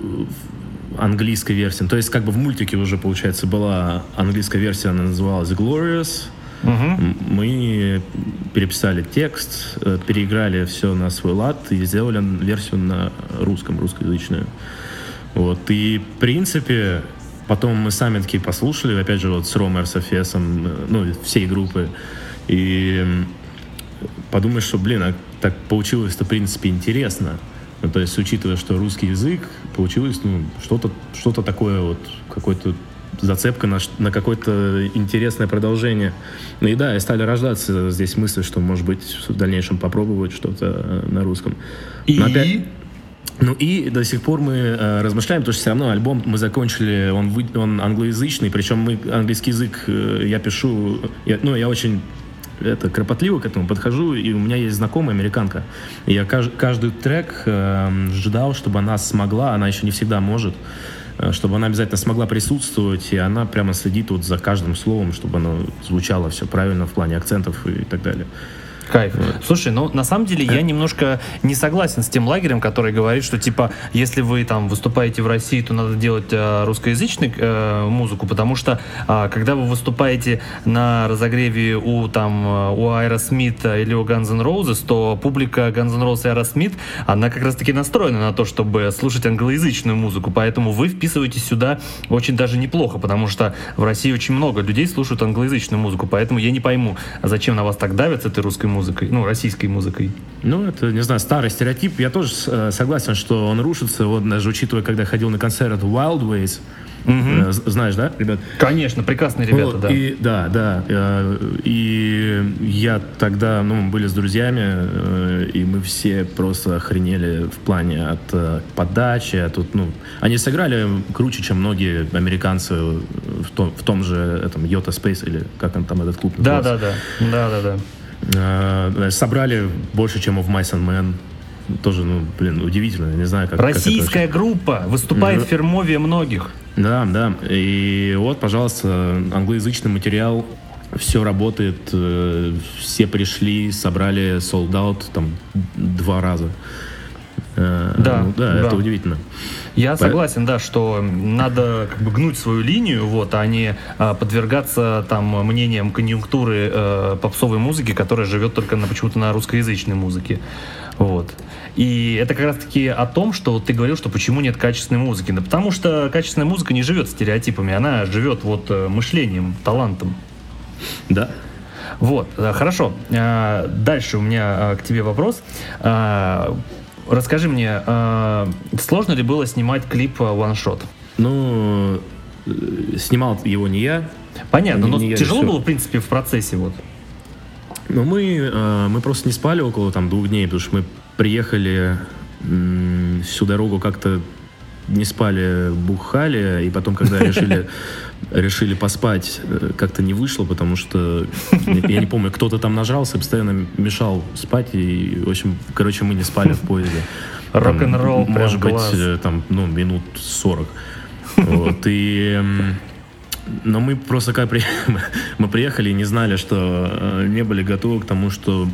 Speaker 2: английской версии. То есть, как бы в мультике уже, получается, была английская версия, она называлась Glorious. М, Мы переписали текст, э, переиграли все на свой лад и сделали версию на русском, русскоязычную. Вот. И, в принципе, потом мы сами такие послушали, опять же, вот с Ромой РСФСом, э, ну, всей группы, и подумаешь, что, блин, а так получилось-то, в принципе, интересно. Ну, то есть, учитывая, что русский язык, получилось, ну, что-то что такое вот, какой-то зацепка на, на какое-то интересное продолжение. Ну и да, и стали рождаться здесь мысли, что, может быть, в дальнейшем попробовать что-то э, на русском.
Speaker 1: И...
Speaker 2: Но опять- ну и до сих пор мы э, размышляем, потому что все равно альбом мы закончили, он, вы- он англоязычный, причем мы английский язык э, я пишу, я- ну я очень это кропотливо к этому подхожу, и у меня есть знакомая американка. И я кажд- каждый трек э, ждал, чтобы она смогла, она еще не всегда может, э, чтобы она обязательно смогла присутствовать, и она прямо следит вот за каждым словом, чтобы оно звучало все правильно в плане акцентов и так далее.
Speaker 1: Кайф. Слушай, ну на самом деле я немножко не согласен с тем лагерем, который говорит, что типа если вы там выступаете в России, то надо делать э, русскоязычную э, музыку, потому что а, когда вы выступаете на разогреве у там э, у Аэросмита или у Guns N' Roses, то публика Guns N' Roses и Aerosmith, она как раз таки настроена на то, чтобы слушать англоязычную музыку, поэтому вы вписываетесь сюда очень даже неплохо, потому что в России очень много людей слушают англоязычную музыку, поэтому я не пойму, зачем на вас так давят с этой русской музыкой, ну, российской музыкой.
Speaker 2: Ну, это, не знаю, старый стереотип. Я тоже э, согласен, что он рушится. Вот даже учитывая, когда я ходил на концерт Wild Ways, з- знаешь, да, ребят?
Speaker 1: Конечно, прекрасные ребята,
Speaker 2: Вот,
Speaker 1: да.
Speaker 2: И, да, да. э, И я тогда, ну, мы были с друзьями, э, и мы все просто охренели в плане от подачи. от Тут, ну, они сыграли круче, чем многие американцы в том, в том же этом Йота Space, или как он там этот клуб
Speaker 1: Да,
Speaker 2: называется.
Speaker 1: да, да, да, да, да.
Speaker 2: Э, Собрали больше, чем в and Men. Тоже, ну, блин, удивительно. Я не знаю, как... как
Speaker 1: Российская группа выступает в фирмове многих.
Speaker 2: Да, да. И вот, пожалуйста, англоязычный материал, все работает, э, все пришли, собрали sold out там два раза. Э,
Speaker 1: Да,
Speaker 2: ну да,
Speaker 1: да.
Speaker 2: это удивительно.
Speaker 1: Я
Speaker 2: По-
Speaker 1: согласен, да, что надо как бы гнуть свою линию, вот, а не а, подвергаться там мнениям конъюнктуры э, попсовой музыки, которая живет только на, почему-то на русскоязычной музыке. Вот. И это как раз-таки о том, что вот ты говорил, что почему нет качественной музыки. Да потому что качественная музыка не живет стереотипами, она живет вот э, мышлением, талантом.
Speaker 2: Да.
Speaker 1: Вот, э, хорошо. Дальше у меня к тебе вопрос. Расскажи мне, э, сложно ли было снимать клип One Shot?
Speaker 2: Ну, э, снимал его не я.
Speaker 1: Понятно,
Speaker 2: Не-
Speaker 1: но
Speaker 2: не
Speaker 1: тяжело
Speaker 2: решил.
Speaker 1: было, в принципе, в процессе вот.
Speaker 2: Но мы, э, мы просто не спали около там двух дней, потому что мы приехали всю дорогу как-то не спали, бухали, и потом, когда решили, (laughs) решили поспать, э, как-то не вышло, потому что, я не помню, кто-то там нажрался, постоянно мешал спать, и, в общем, короче, мы не спали в поезде.
Speaker 1: Рок-н-ролл,
Speaker 2: Может быть,
Speaker 1: класс.
Speaker 2: э, там, ну, минут 40. Вот, и... но мы просто как при... (laughs) мы приехали и не знали, что э, не были готовы к тому, что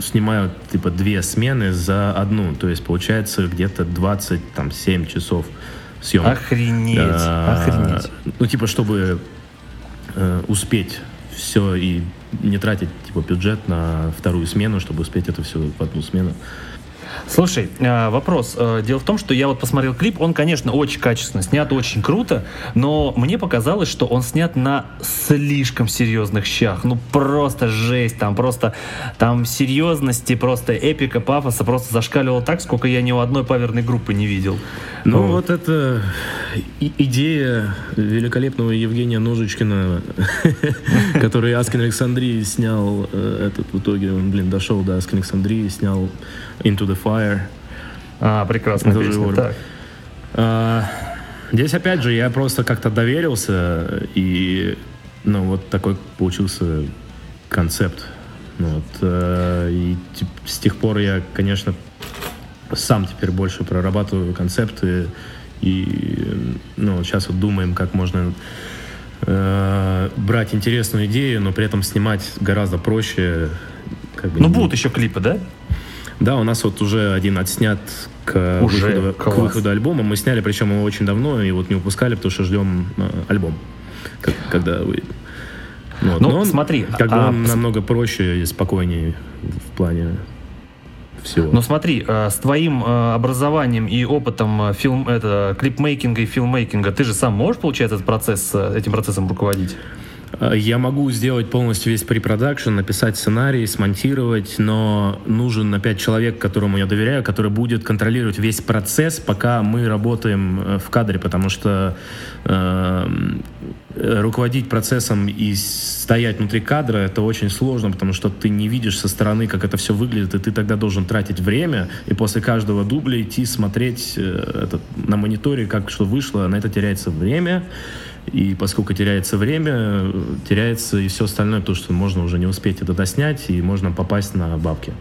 Speaker 2: снимают типа две смены за одну. То есть получается где-то 27 часов съемок.
Speaker 1: Охренеть,
Speaker 2: А,
Speaker 1: охренеть.
Speaker 2: Ну, типа, чтобы э, успеть все и не тратить типа бюджет на вторую смену, чтобы успеть это все в одну смену.
Speaker 1: Слушай, э, вопрос. Э, Дело в том, что я вот посмотрел клип, он, конечно, очень качественно снят, очень круто, но мне показалось, что он снят на слишком серьезных щах. Ну, просто жесть, там просто, там серьезности, просто эпика, пафоса просто зашкаливало так, сколько я ни у одной паверной группы не видел.
Speaker 2: Ну,
Speaker 1: Вот.
Speaker 2: вот это идея великолепного Евгения Ножичкина, (laughs) который Аскин Александрии снял э, этот в итоге, он, блин, дошел до Аскин Александрии, снял Into the Fire.
Speaker 1: А, Так.
Speaker 2: А, Здесь, опять же, я просто как-то доверился, и, ну, вот такой получился концепт. Ну, вот, э, и с тех пор я, конечно, сам теперь больше прорабатываю концепты, и, ну, сейчас вот думаем, как можно э, брать интересную идею, но при этом снимать гораздо проще. Как бы,
Speaker 1: Ну,
Speaker 2: не-
Speaker 1: будут еще клипы, да?
Speaker 2: да, у нас вот уже один отснят к,
Speaker 1: Уже?
Speaker 2: выходу, к выходу альбома. Мы сняли, причем его очень давно, и вот не выпускали, потому что ждем э, альбом, как- когда выйдет. Вот.
Speaker 1: Ну,
Speaker 2: Но он,
Speaker 1: смотри,
Speaker 2: Как бы
Speaker 1: а,
Speaker 2: он
Speaker 1: пос-
Speaker 2: намного проще и спокойнее в плане всего.
Speaker 1: Но смотри, э, с твоим э, образованием и опытом э, фильм, это, клипмейкинга и филммейкинга, ты же сам можешь, получается, этот процесс, этим процессом руководить?
Speaker 2: Э, Я могу сделать полностью весь препродакшн, написать сценарий, смонтировать, но нужен опять человек, которому я доверяю, который будет контролировать весь процесс, пока мы работаем э, в кадре, потому что э, э, руководить процессом и стоять внутри кадра это очень сложно, потому что ты не видишь со стороны, как это все выглядит, и ты тогда должен тратить время, и после каждого дубля идти смотреть э, это, на мониторе, как что вышло, на это теряется время. И поскольку теряется время, теряется и все остальное, то, что можно уже не успеть это доснять, и можно попасть на бабки.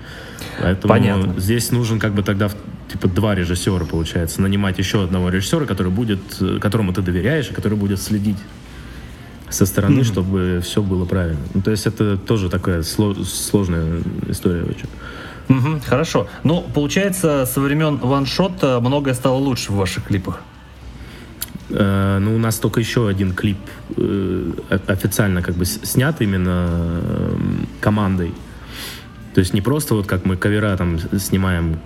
Speaker 2: Поэтому
Speaker 1: Понятно.
Speaker 2: здесь нужен как бы тогда типа два режиссера, получается. Нанимать еще одного режиссера, который будет, которому ты доверяешь, и который будет следить со стороны, чтобы все было правильно. Ну, то есть это тоже такая сло- сложная история очень.
Speaker 1: Мгм, хорошо. Ну, получается, со времен ваншота многое стало лучше в ваших клипах.
Speaker 2: Э, ну, у нас только еще один клип э, официально как бы снят именно э, командой. То есть не просто вот как мы кавера там снимаем,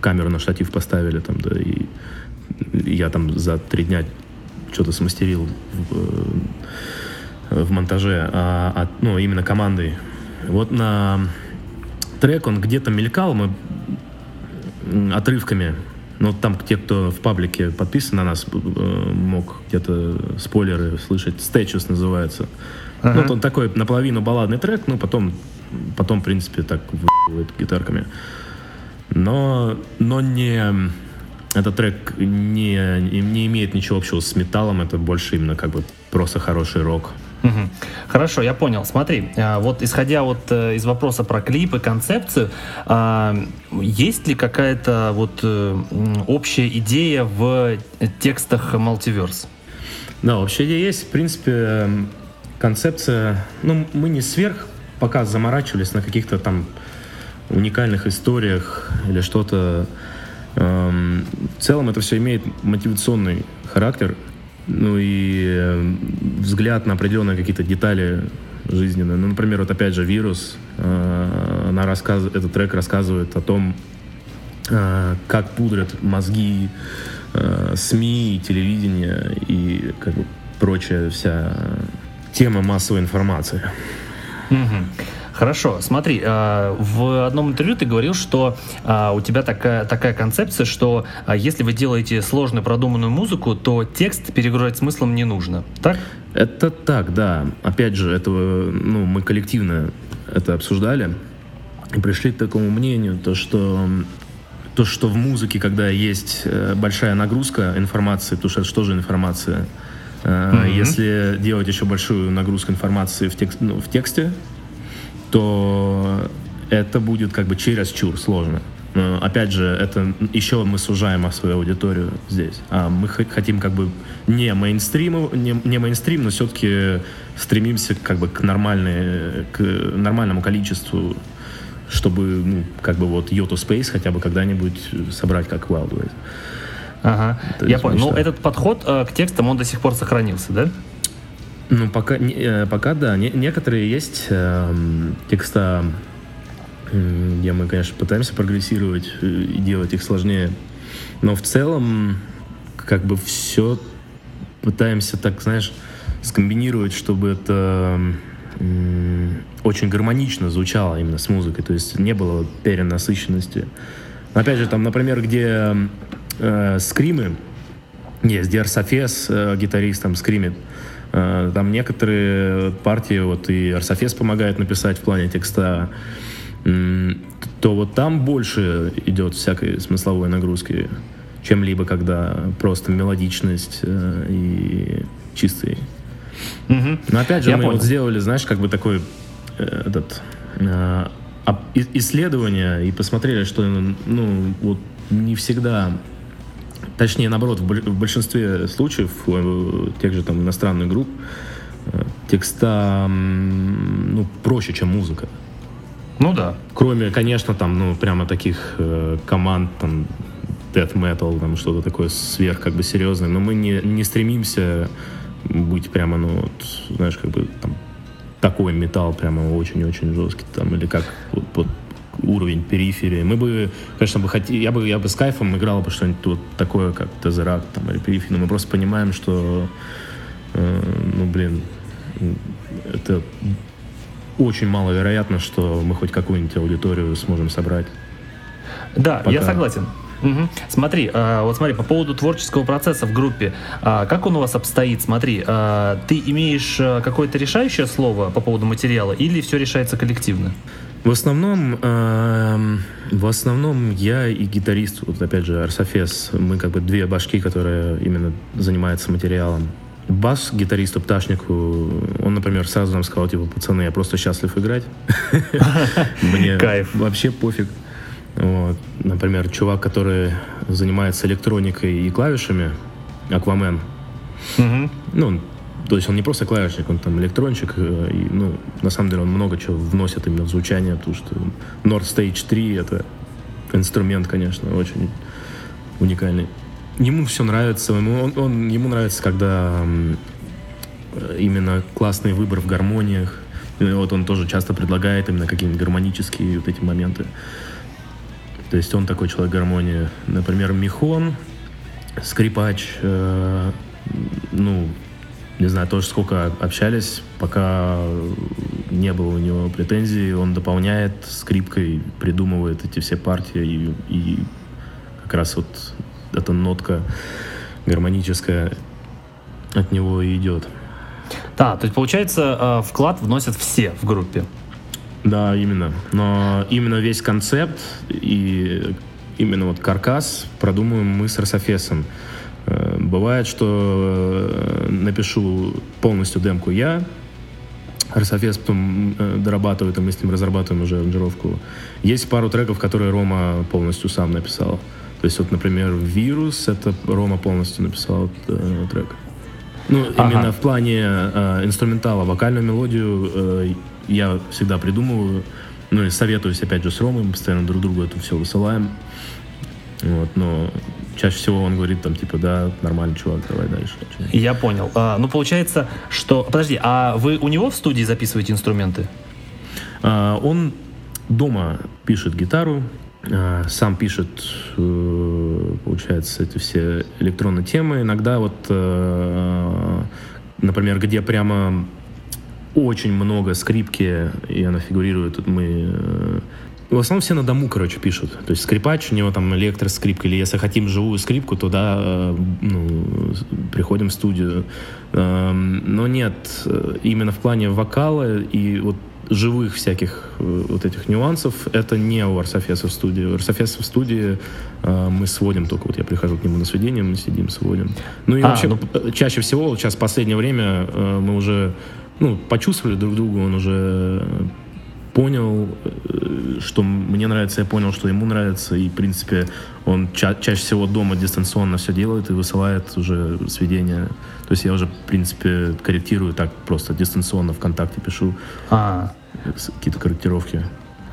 Speaker 2: камеру на штатив поставили там, да, и я там за три дня что-то смастерил в, в монтаже, а, а, ну, именно командой. Вот на трек он где-то мелькал, мы отрывками. Ну, там те, кто в паблике подписан на нас, мог где-то спойлеры слышать. Statues называется.
Speaker 1: Ага.
Speaker 2: Ну, вот он такой наполовину балладный трек, ну, потом, потом в принципе, так выебывает гитарками. Но, но не... Этот трек не, не имеет ничего общего с металлом, это больше именно как бы просто хороший рок.
Speaker 1: Хорошо, я понял. Смотри, а, вот исходя вот э, из вопроса про клипы, концепцию, а, есть ли какая-то вот э, общая идея в текстах Multiverse?
Speaker 2: Да, вообще идея есть. В принципе, эм, концепция... Ну, мы не сверх пока заморачивались на каких-то там уникальных историях или что-то. Эм, в целом это все имеет мотивационный характер, ну и э, взгляд на определенные какие-то детали жизненные. Ну, например, вот опять же «Вирус», э, она рассказ... этот трек рассказывает о том, э, как пудрят мозги СМИ, телевидение и как бы прочая вся тема массовой информации.
Speaker 1: Угу. Хорошо, смотри, а, в одном интервью ты говорил, что а, у тебя такая, такая концепция, что а, если вы делаете сложную продуманную музыку, то текст перегружать смыслом не нужно, так?
Speaker 2: Это так, да. Опять же, этого, ну, мы коллективно это обсуждали и пришли к такому мнению, то что то, что в музыке, когда есть э, большая нагрузка информации, потому что это что же информация, Mm-hmm. Если делать еще большую нагрузку информации в, текст, ну, в тексте, то это будет как бы через чур сложно. Но, опять же, это еще мы сужаем свою аудиторию здесь. А мы хотим как бы не мейнстриму, не, не мейнстрим, но все-таки стремимся как бы к, нормальной, к нормальному количеству, чтобы, ну, как бы вот Yoto Space хотя бы когда-нибудь собрать как Wildways.
Speaker 1: Ага, я понял. Ну, этот подход э, к текстам, он до сих пор сохранился, да?
Speaker 2: Ну, пока, э, пока да. Не, некоторые есть э, текста, где мы, конечно, пытаемся прогрессировать э, и делать их сложнее. Но в целом, как бы все пытаемся так, знаешь, скомбинировать, чтобы это очень гармонично звучало именно с музыкой. То есть не было перенасыщенности. Опять же, там, например, где э, скримы, есть Диар Софес, э, гитарист, там скримит, там некоторые партии, вот и Арсофес помогает написать в плане текста, то вот там больше идет всякой смысловой нагрузки, чем либо когда просто мелодичность э, и чистый. Угу. Но опять же, Я мы понял. вот сделали, знаешь, как бы такой э, этот исследование и посмотрели, что ну вот не всегда точнее, наоборот, в большинстве случаев, э, тех же там иностранных групп, э, текста ну, проще, чем музыка.
Speaker 1: Ну да.
Speaker 2: Кроме, конечно, там, ну, прямо таких э, команд, там, death metal, там, что-то такое сверх, как бы, серьезное, но мы не, не стремимся быть прямо, ну, вот, знаешь, как бы, там, такой металл прямо очень-очень жесткий, там, или как вот, вот уровень периферии. Мы бы, конечно, бы хотели, я бы, я бы с кайфом играл бы что-нибудь вот такое, как Тезерак там, или периферия, но мы просто понимаем, что, э, ну, блин, это очень маловероятно, что мы хоть какую-нибудь аудиторию сможем собрать.
Speaker 1: Да, Пока. я согласен. Угу. Смотри, э, вот смотри, по поводу творческого процесса в группе, э, как он у вас обстоит? Смотри, э, ты имеешь э, какое-то решающее слово по поводу материала или все решается коллективно?
Speaker 2: В основном, э, в основном я и гитарист, вот опять же, Арсофес, мы как бы две башки, которые именно занимаются материалом. Бас гитаристу Пташнику, он, например, сразу нам сказал, типа, пацаны, я просто счастлив играть. (laughs) Мне вообще пофиг. Вот. Например, чувак, который занимается электроникой и клавишами, Аквамен, ну, то есть он не просто клавишник, он там электрончик, э, и, ну, на самом деле он много чего вносит именно в звучание, потому что North Stage 3 это инструмент, конечно, очень уникальный. Ему все нравится, ему, он, он, ему нравится, когда именно классный выбор в гармониях. И вот он тоже часто предлагает именно какие-нибудь гармонические вот эти моменты. То есть он такой человек гармонии. Например, Михон, скрипач, э, ну, не знаю, тоже сколько общались, пока не было у него претензий, он дополняет скрипкой, придумывает эти все партии, и, и как раз вот эта нотка гармоническая от него и идет.
Speaker 1: Да, то есть получается э, вклад вносят все в группе.
Speaker 2: Да, именно. Но именно весь концепт и именно вот каркас продумываем мы с Рософесом. Э, бывает, что э, напишу полностью демку я, Рософес потом э, дорабатывает, и мы с ним разрабатываем уже аранжировку. Есть пару треков, которые Рома полностью сам написал. То есть вот, например, «Вирус» — это Рома полностью написал э, трек. Ну, ага. именно в плане э, инструментала. Вокальную мелодию э, я всегда придумываю. Ну и советуюсь, опять же, с Ромой. Мы постоянно друг другу это все высылаем. Вот, но чаще всего он говорит там, типа, да, нормальный чувак, давай дальше.
Speaker 1: Я понял. А, ну, получается, что... Подожди, а вы у него в студии записываете инструменты?
Speaker 2: А, он дома пишет гитару, а, сам пишет, э, получается, эти все электронные темы. Иногда вот, э, например, где прямо очень много скрипки, и она фигурирует, мы э, в основном все на дому, короче, пишут. То есть скрипач, у него там электроскрипка, или если хотим живую скрипку, то да, э, ну, приходим в студию. Эм, но нет, э, именно в плане вокала и вот живых всяких э, вот этих нюансов, это не у Арсофеса в студии. У Арсофеса в студии мы сводим только. Вот я прихожу к нему на сведение, мы сидим, сводим. Ну и а, вообще, ну... чаще всего, вот сейчас в последнее время мы уже ну, почувствовали друг друга, он уже понял, э, что мне нравится, я понял, что ему нравится, и, в принципе, он ча- чаще всего дома дистанционно все делает и высылает уже сведения. То есть я уже, в принципе, корректирую так просто дистанционно ВКонтакте пишу а. какие-то корректировки.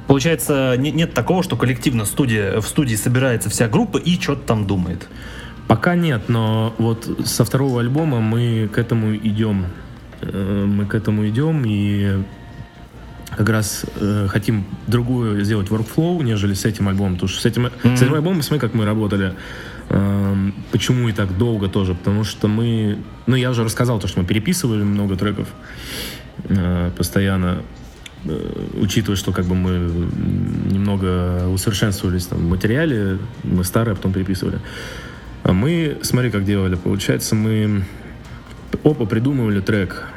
Speaker 1: Получается, не, нет такого, что коллективно студия, в студии собирается вся группа и что-то там думает?
Speaker 2: Пока нет, но вот со второго альбома мы к этому идем. Э, мы к этому идем, и как раз э, хотим другую сделать workflow, нежели с этим альбомом. Потому что с этим, mm-hmm. с этим альбомом, смотри, как мы работали. Э, почему и так долго тоже? Потому что мы... Ну, я уже рассказал то, что мы переписывали много треков э, постоянно. Э, учитывая, что как бы мы немного усовершенствовались там, в материале, мы старые, а потом переписывали. А мы, смотри, как делали. Получается, мы опа придумывали трек,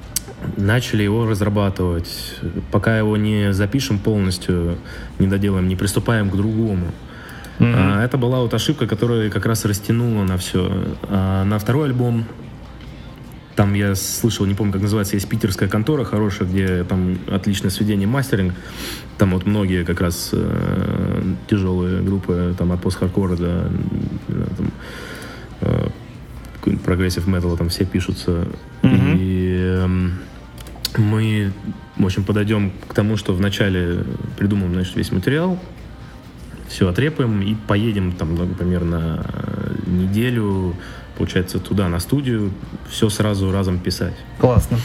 Speaker 2: начали его разрабатывать. Пока его не запишем полностью, не доделаем, не приступаем к другому. Mm-hmm. А, это была вот ошибка, которая как раз растянула на все. А на второй альбом там я слышал, не помню, как называется, есть питерская контора хорошая, где там отличное сведение, мастеринг. Там вот многие как раз э, тяжелые группы, там от пост-хардкора до там, э, progressive металла там все пишутся. И э, мы, в общем, подойдем к тому, что вначале придумаем, значит, весь материал, все отрепаем и поедем там, например, на неделю, получается, туда, на студию, все сразу разом писать.
Speaker 1: Классно.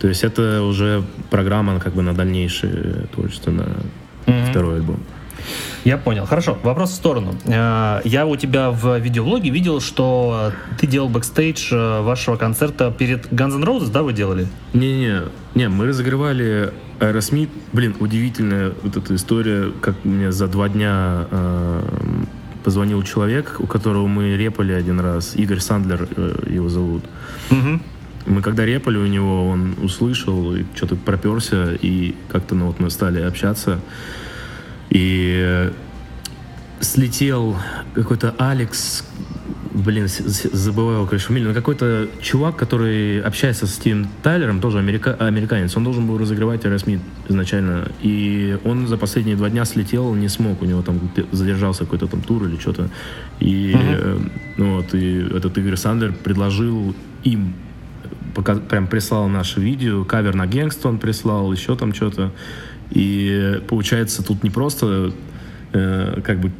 Speaker 2: То есть это уже программа как бы на дальнейшее творчество, на mm-hmm. второй альбом.
Speaker 1: Я понял. Хорошо, вопрос в сторону. Э, я у тебя в видеоблоге видел, что ты делал бэкстейдж э, вашего концерта перед Guns N' Roses, да, вы делали?
Speaker 2: Не-не, не, мы разогревали Aerosmith. Блин, удивительная вот эта история, как мне за два дня э, позвонил человек, у которого мы репали один раз. Игорь Сандлер э, его зовут. Угу. Мы когда репали у него, он услышал и что-то проперся, и как-то ну, вот мы стали общаться. И слетел какой-то Алекс, блин, забываю его, конечно, фамилию, но какой-то чувак, который общается с Стивом Тайлером, тоже америка, американец, он должен был разыгрывать Аэросмит изначально, и он за последние два дня слетел, не смог, у него там задержался какой-то там тур или что-то, и, uh-huh. ну, вот, и этот Игорь Сандлер предложил им пока, прям прислал наше видео, кавер на Гэнгстон прислал, еще там что-то. И получается, тут не просто э, как бы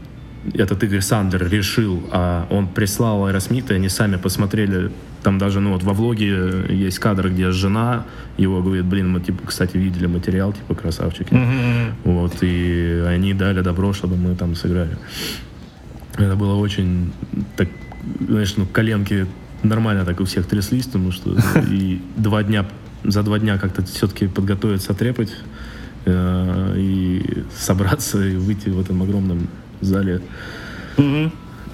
Speaker 2: этот Игорь Сандлер решил, а он прислал Аэросмита, они сами посмотрели, там даже, ну вот во влоге есть кадр, где жена его говорит, блин, мы, типа, кстати, видели материал, типа, красавчики. Mm-hmm. Вот, и они дали добро, чтобы мы там сыграли. Это было очень, так, знаешь, ну, коленки нормально так у всех тряслись, потому что и два дня, за два дня как-то все-таки подготовиться, отрепать, Э, и собраться и выйти в этом огромном зале. Угу.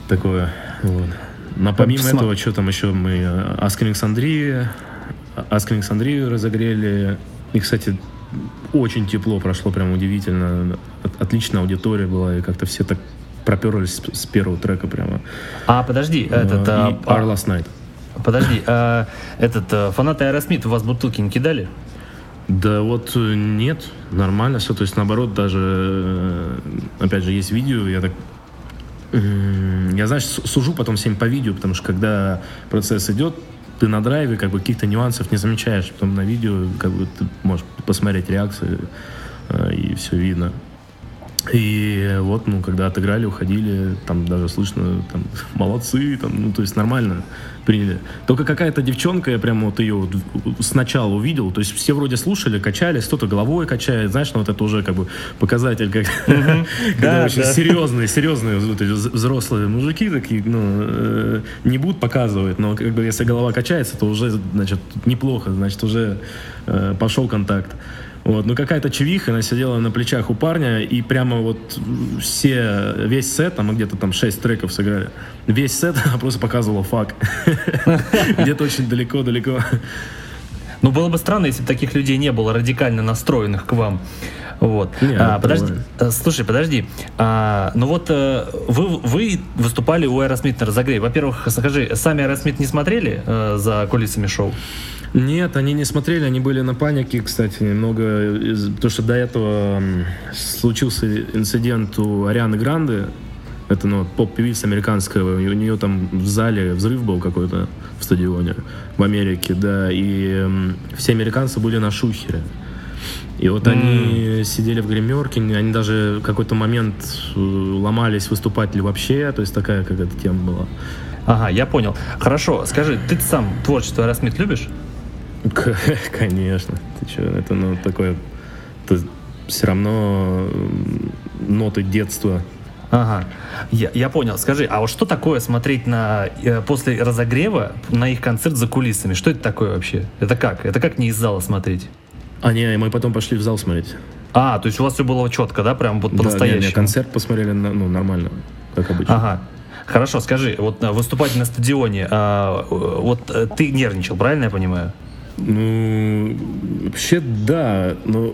Speaker 2: Такое. Вот. Но помимо Посма... этого, что там еще мы Аск Александрии, Аск Александрию разогрели. И, кстати, очень тепло прошло, прям удивительно. Отличная аудитория была, и как-то все так проперлись с, первого трека прямо.
Speaker 1: А, подожди,
Speaker 2: э,
Speaker 1: этот...
Speaker 2: А, Our Last Night.
Speaker 1: Подожди, а, этот, э, фанаты Аэросмит у вас бутылки не кидали?
Speaker 2: Да вот э, нет, нормально все. То есть наоборот, даже, э, опять же, есть видео, я так я, знаешь, сужу потом всем по видео, потому что когда процесс идет, ты на драйве как бы каких-то нюансов не замечаешь. Потом на видео как бы ты можешь посмотреть реакции, э, и все видно. И вот, ну, когда отыграли, уходили, там даже слышно, там, (laughs) молодцы, там, ну, то есть нормально приняли. Только какая-то девчонка, я прямо вот ее вот сначала увидел, то есть все вроде слушали, качались, кто-то головой качает, знаешь, ну, вот это уже как бы показатель, как, (laughs) когда очень серьезные, серьезные взрослые мужики такие, ну, э, не будут показывать, но как бы если голова качается, то уже, значит, неплохо, значит, уже э, пошел контакт. Вот, ну какая-то чевиха, она сидела на плечах у парня, и прямо вот все, весь сет, там где-то там 6 треков сыграли, весь сет она просто показывала фак. (laughs) Где-то очень далеко-далеко.
Speaker 1: Ну, было бы странно, если бы таких людей не было радикально настроенных к вам. Вот. Не, а, подожди, бывает. Э, слушай, подожди. А, ну вот э, вы, вы выступали у Aerosmith на разогреве. Во-первых, скажи, сами Aerosmith не смотрели э, за кулисами шоу?
Speaker 2: Нет, они не смотрели, они были на панике, кстати, немного, потому что до этого случился инцидент у Арианы Гранды, это ну, поп-певица американская, у нее там в зале взрыв был какой-то в стадионе в Америке, да, и все американцы были на шухере. И вот mm. они сидели в гримерке, они даже в какой-то момент э, ломались, выступать ли вообще, то есть такая какая-то тема была.
Speaker 1: Ага, я понял. Хорошо, скажи, ты сам творчество Аэросмит любишь? (laughs)
Speaker 2: Конечно. Ты что, это ну такое... Это все равно ноты детства.
Speaker 1: Ага, я, я понял. Скажи, а вот что такое смотреть на э, после разогрева на их концерт за кулисами? Что это такое вообще? Это как? Это как не из зала смотреть?
Speaker 2: А не, мы потом пошли в зал смотреть.
Speaker 1: А, то есть у вас все было четко, да, прям вот по-настоящему? Да, не, не,
Speaker 2: концерт посмотрели, ну, нормально, как обычно.
Speaker 1: Ага. Хорошо, скажи, вот выступать на стадионе, а, вот э, ты нервничал, правильно я понимаю?
Speaker 2: Ну, вообще да, но (laughs) у,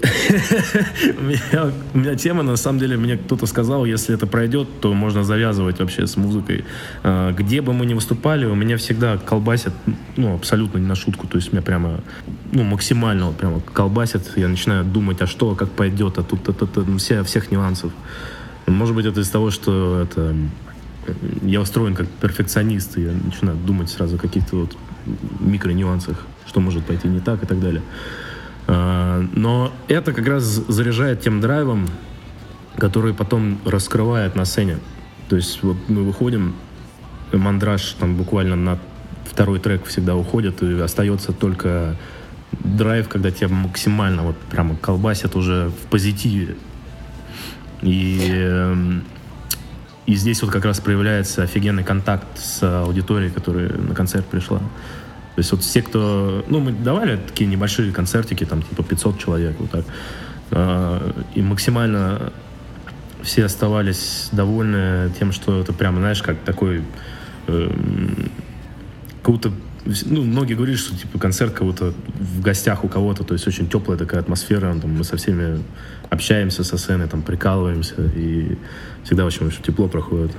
Speaker 2: меня, у меня тема, на самом деле, мне кто-то сказал, если это пройдет, то можно завязывать вообще с музыкой. А, где бы мы ни выступали, у меня всегда колбасят, ну, абсолютно не на шутку, то есть меня прямо, ну, максимально вот прямо колбасят, я начинаю думать, а что, как пойдет, а тут, это, это, все, всех нюансов. Может быть, это из того, что это я устроен как перфекционист, и я начинаю думать сразу о каких-то вот микро нюансах что может пойти не так и так далее. А, но это как раз заряжает тем драйвом, который потом раскрывает на сцене. То есть вот мы выходим, мандраж там буквально на второй трек всегда уходит, и остается только драйв, когда тебя максимально вот прямо колбасят уже в позитиве. И, эм, и здесь вот как раз проявляется офигенный контакт с аудиторией, которая на концерт пришла. То есть вот все, кто... Ну, мы давали такие небольшие концертики, там типа 500 человек, вот так. А, и максимально все оставались довольны тем, что это прямо, знаешь, как такой... Э, как ну, многие говорят, что типа концерт кого-то в гостях у кого-то, то есть очень теплая такая атмосфера, там, мы со всеми общаемся со сцены, там, прикалываемся, и всегда очень, очень тепло проходит.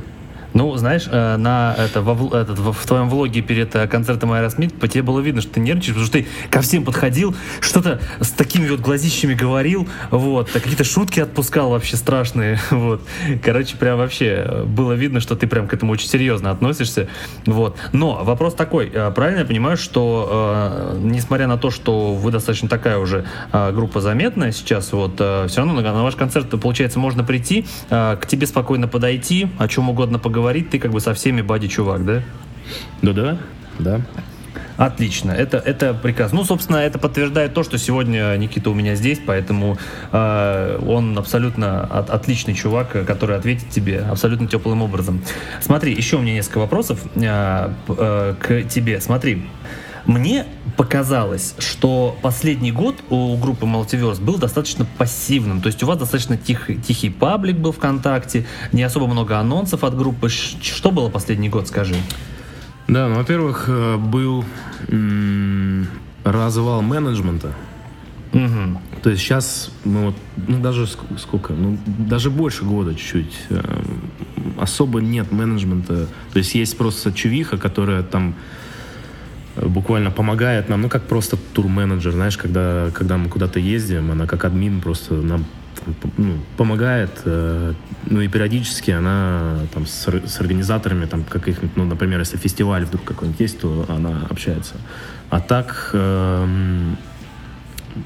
Speaker 1: Ну, знаешь, э, на это, во, этот, в твоем влоге перед э, концертом Аэросмит по тебе было видно, что ты нервничаешь, потому что ты ко всем подходил, что-то с такими вот глазищами говорил, вот, какие-то шутки отпускал вообще страшные, (laughs) вот. Короче, прям вообще э, было видно, что ты прям к этому очень серьезно относишься, вот. Но вопрос такой, правильно я понимаю, что несмотря на то, что вы достаточно такая уже группа заметная сейчас, вот, все равно на, на ваш концерт, получается, можно прийти, к тебе спокойно подойти, о чем угодно поговорить, говорить, ты как бы со всеми бади-чувак, да?
Speaker 2: Да-да, да.
Speaker 1: Отлично, это, это прекрасно. Ну, собственно, это подтверждает то, что сегодня Никита у меня здесь, поэтому э, он абсолютно от, отличный чувак, который ответит тебе абсолютно теплым образом. Смотри, еще у меня несколько вопросов э, э, к тебе. Смотри, мне показалось, что последний год у группы Multiverse был достаточно пассивным. То есть у вас достаточно тих, тихий паблик был ВКонтакте, не особо много анонсов от группы. Что было последний год, скажи?
Speaker 2: Да, ну, во-первых, э, был м- развал менеджмента. Угу. То есть сейчас мы вот, ну даже сколько, ну даже больше года чуть-чуть, э, особо нет менеджмента. То есть есть просто чувиха, которая там буквально помогает нам, ну, как просто турменеджер, знаешь, когда, когда мы куда-то ездим, она как админ просто нам ну, помогает, э, ну и периодически она там с, с организаторами, там каких-нибудь, ну, например, если фестиваль вдруг какой-нибудь есть, то она общается. А так, э,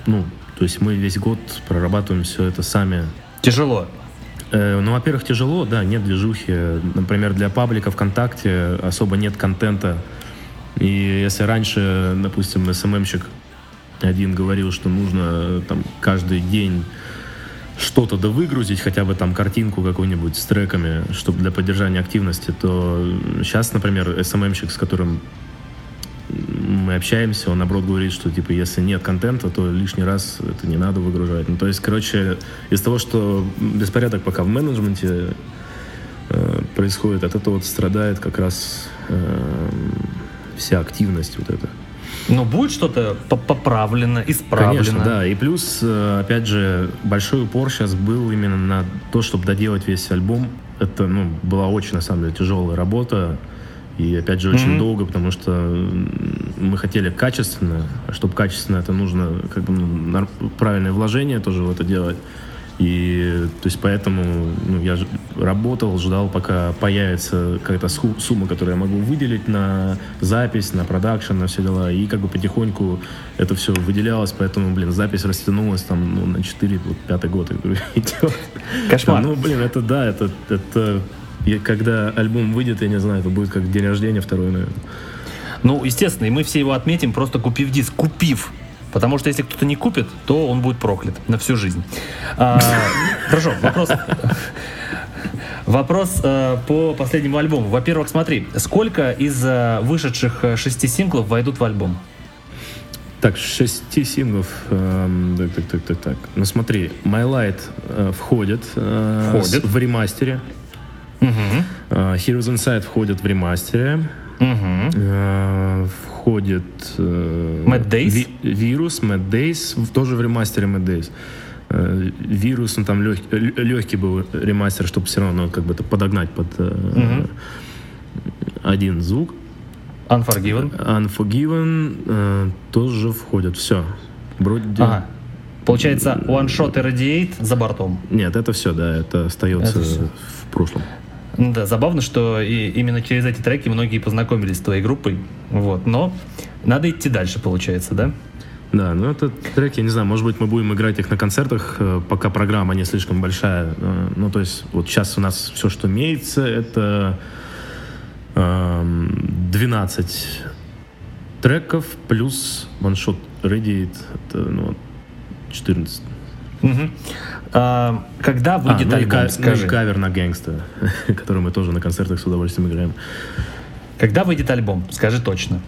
Speaker 2: ну, то есть мы весь год прорабатываем все это сами.
Speaker 1: Тяжело.
Speaker 2: Э, ну, во-первых, тяжело, да, нет движухи. Например, для паблика ВКонтакте особо нет контента. И если раньше, допустим, СММщик один говорил, что нужно там каждый день что-то да выгрузить, хотя бы там картинку какую-нибудь с треками, чтобы для поддержания активности, то сейчас, например, СММщик, с которым мы общаемся, он наоборот говорит, что типа если нет контента, то лишний раз это не надо выгружать. Ну, то есть, короче, из того, что беспорядок пока в менеджменте э, происходит, от этого вот страдает как раз э, вся активность вот эта.
Speaker 1: Но будет что-то поправлено, исправлено.
Speaker 2: Конечно, да. И плюс, э, опять же, большой упор сейчас был именно на то, чтобы доделать весь альбом. Это, ну, была очень, на самом деле, тяжелая работа. И, опять же, очень mm-hmm. долго, потому что мы хотели качественно, а чтобы качественно, это нужно как бы ну, правильное вложение тоже в это делать. И то есть поэтому ну, я работал, ждал, пока появится какая-то сумма, которую я могу выделить на запись, на продакшн, на все дела. И как бы потихоньку это все выделялось, поэтому, блин, запись растянулась там ну, на 4, вот, пятый год (laughs) идет.
Speaker 1: Кошмар.
Speaker 2: Ну, блин, это да, это, это и когда альбом выйдет, я не знаю, это будет как день рождения второй, наверное.
Speaker 1: Ну, естественно, и мы все его отметим, просто купив диск, купив Потому что если кто-то не купит, то он будет проклят на всю жизнь. А, хорошо, вопрос. Вопрос э, по последнему альбому. Во-первых, смотри, сколько из э, вышедших э, шести синглов войдут в альбом?
Speaker 2: Так, шести синглов. Э, так, так, так, так, так. Ну смотри, My Light э, входит, э, входит. С, в ремастере. Угу. Э, Heroes Inside входит в ремастере. Угу. Э, входит...
Speaker 1: Э, Mad Days? Ви,
Speaker 2: вирус, Mad Days, тоже в ремастере Mad Days. Э, вирус, он там лег, легкий был ремастер, чтобы все равно как бы это подогнать под э, угу. один звук.
Speaker 1: Unforgiven?
Speaker 2: Unforgiven э, тоже входит. Все. Вроде... Ага.
Speaker 1: Получается, One Shot и Radiate за бортом?
Speaker 2: Нет, это все, да, это остается это все. в прошлом.
Speaker 1: Да, забавно, что и именно через эти треки многие познакомились с твоей группой. Вот, но надо идти дальше, получается, да?
Speaker 2: Да, ну это треки, я не знаю, может быть, мы будем играть их на концертах, э, пока программа не слишком большая. Э, ну, то есть, вот сейчас у нас все, что имеется, это э, эм, 12 треков плюс Shot Radiate, это ну, 14.
Speaker 1: Угу. А, когда выйдет а, ну альбом,
Speaker 2: и, скажи? Ну и кавер на «Гэнгста», (laughs) который мы тоже на концертах с удовольствием играем.
Speaker 1: Когда выйдет альбом? Скажи точно.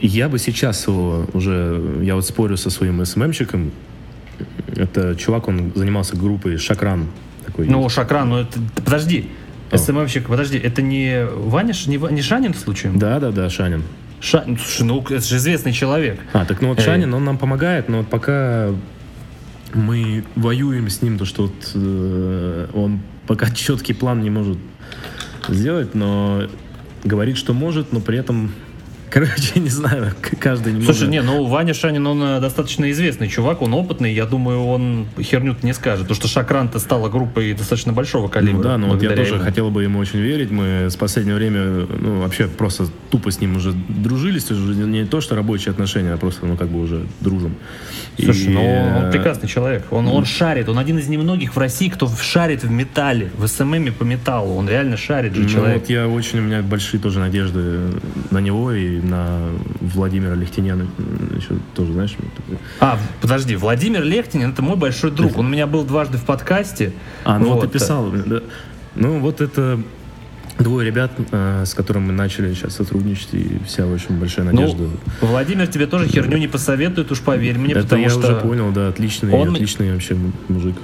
Speaker 2: Я бы сейчас его уже... Я вот спорю со своим СММщиком. Это чувак, он занимался группой «Шакран».
Speaker 1: Такой ну, есть. «Шакран», ну это... Подожди. О. СММщик, подожди, это не Ваня, не, не Шанин случаем?
Speaker 2: Да, да, да, Шанин.
Speaker 1: Шанин, слушай, ну это же известный человек.
Speaker 2: А, так ну вот Шанин, он нам помогает, но вот пока мы воюем с ним, то что вот, э, он пока (laughs) четкий план не может сделать, но говорит, что может, но при этом Короче, не знаю, каждый
Speaker 1: не Слушай, не, ну Ваня Шанин, он э, достаточно известный чувак, он опытный, я думаю, он херню не скажет, потому что Шакран-то стала группой достаточно большого калибра.
Speaker 2: Ну да, но вот я тоже ему. хотел бы ему очень верить, мы с последнего время, ну вообще просто тупо с ним уже дружились, уже не то, что рабочие отношения, а просто, ну как бы уже дружим.
Speaker 1: Слушай, И... ну он э, прекрасный человек, он, он шарит, он один из немногих в России, кто шарит в металле, в СММе по металлу, он реально шарит же ну, человек.
Speaker 2: вот я очень, у меня большие тоже надежды на него и на Владимира Лехтиняна еще тоже, знаешь.
Speaker 1: А, подожди, Владимир Лехтинин это мой большой друг. Он у меня был дважды в подкасте.
Speaker 2: А, ну вот, вот ты писал. Да. Ну вот это двое ребят, э, с которыми мы начали сейчас сотрудничать, и вся очень большая ну, надежда.
Speaker 1: Ну, Владимир тебе тоже херню не посоветует, уж поверь мне,
Speaker 2: это
Speaker 1: потому
Speaker 2: я
Speaker 1: что...
Speaker 2: уже понял, да, отличный, он... отличный вообще мужик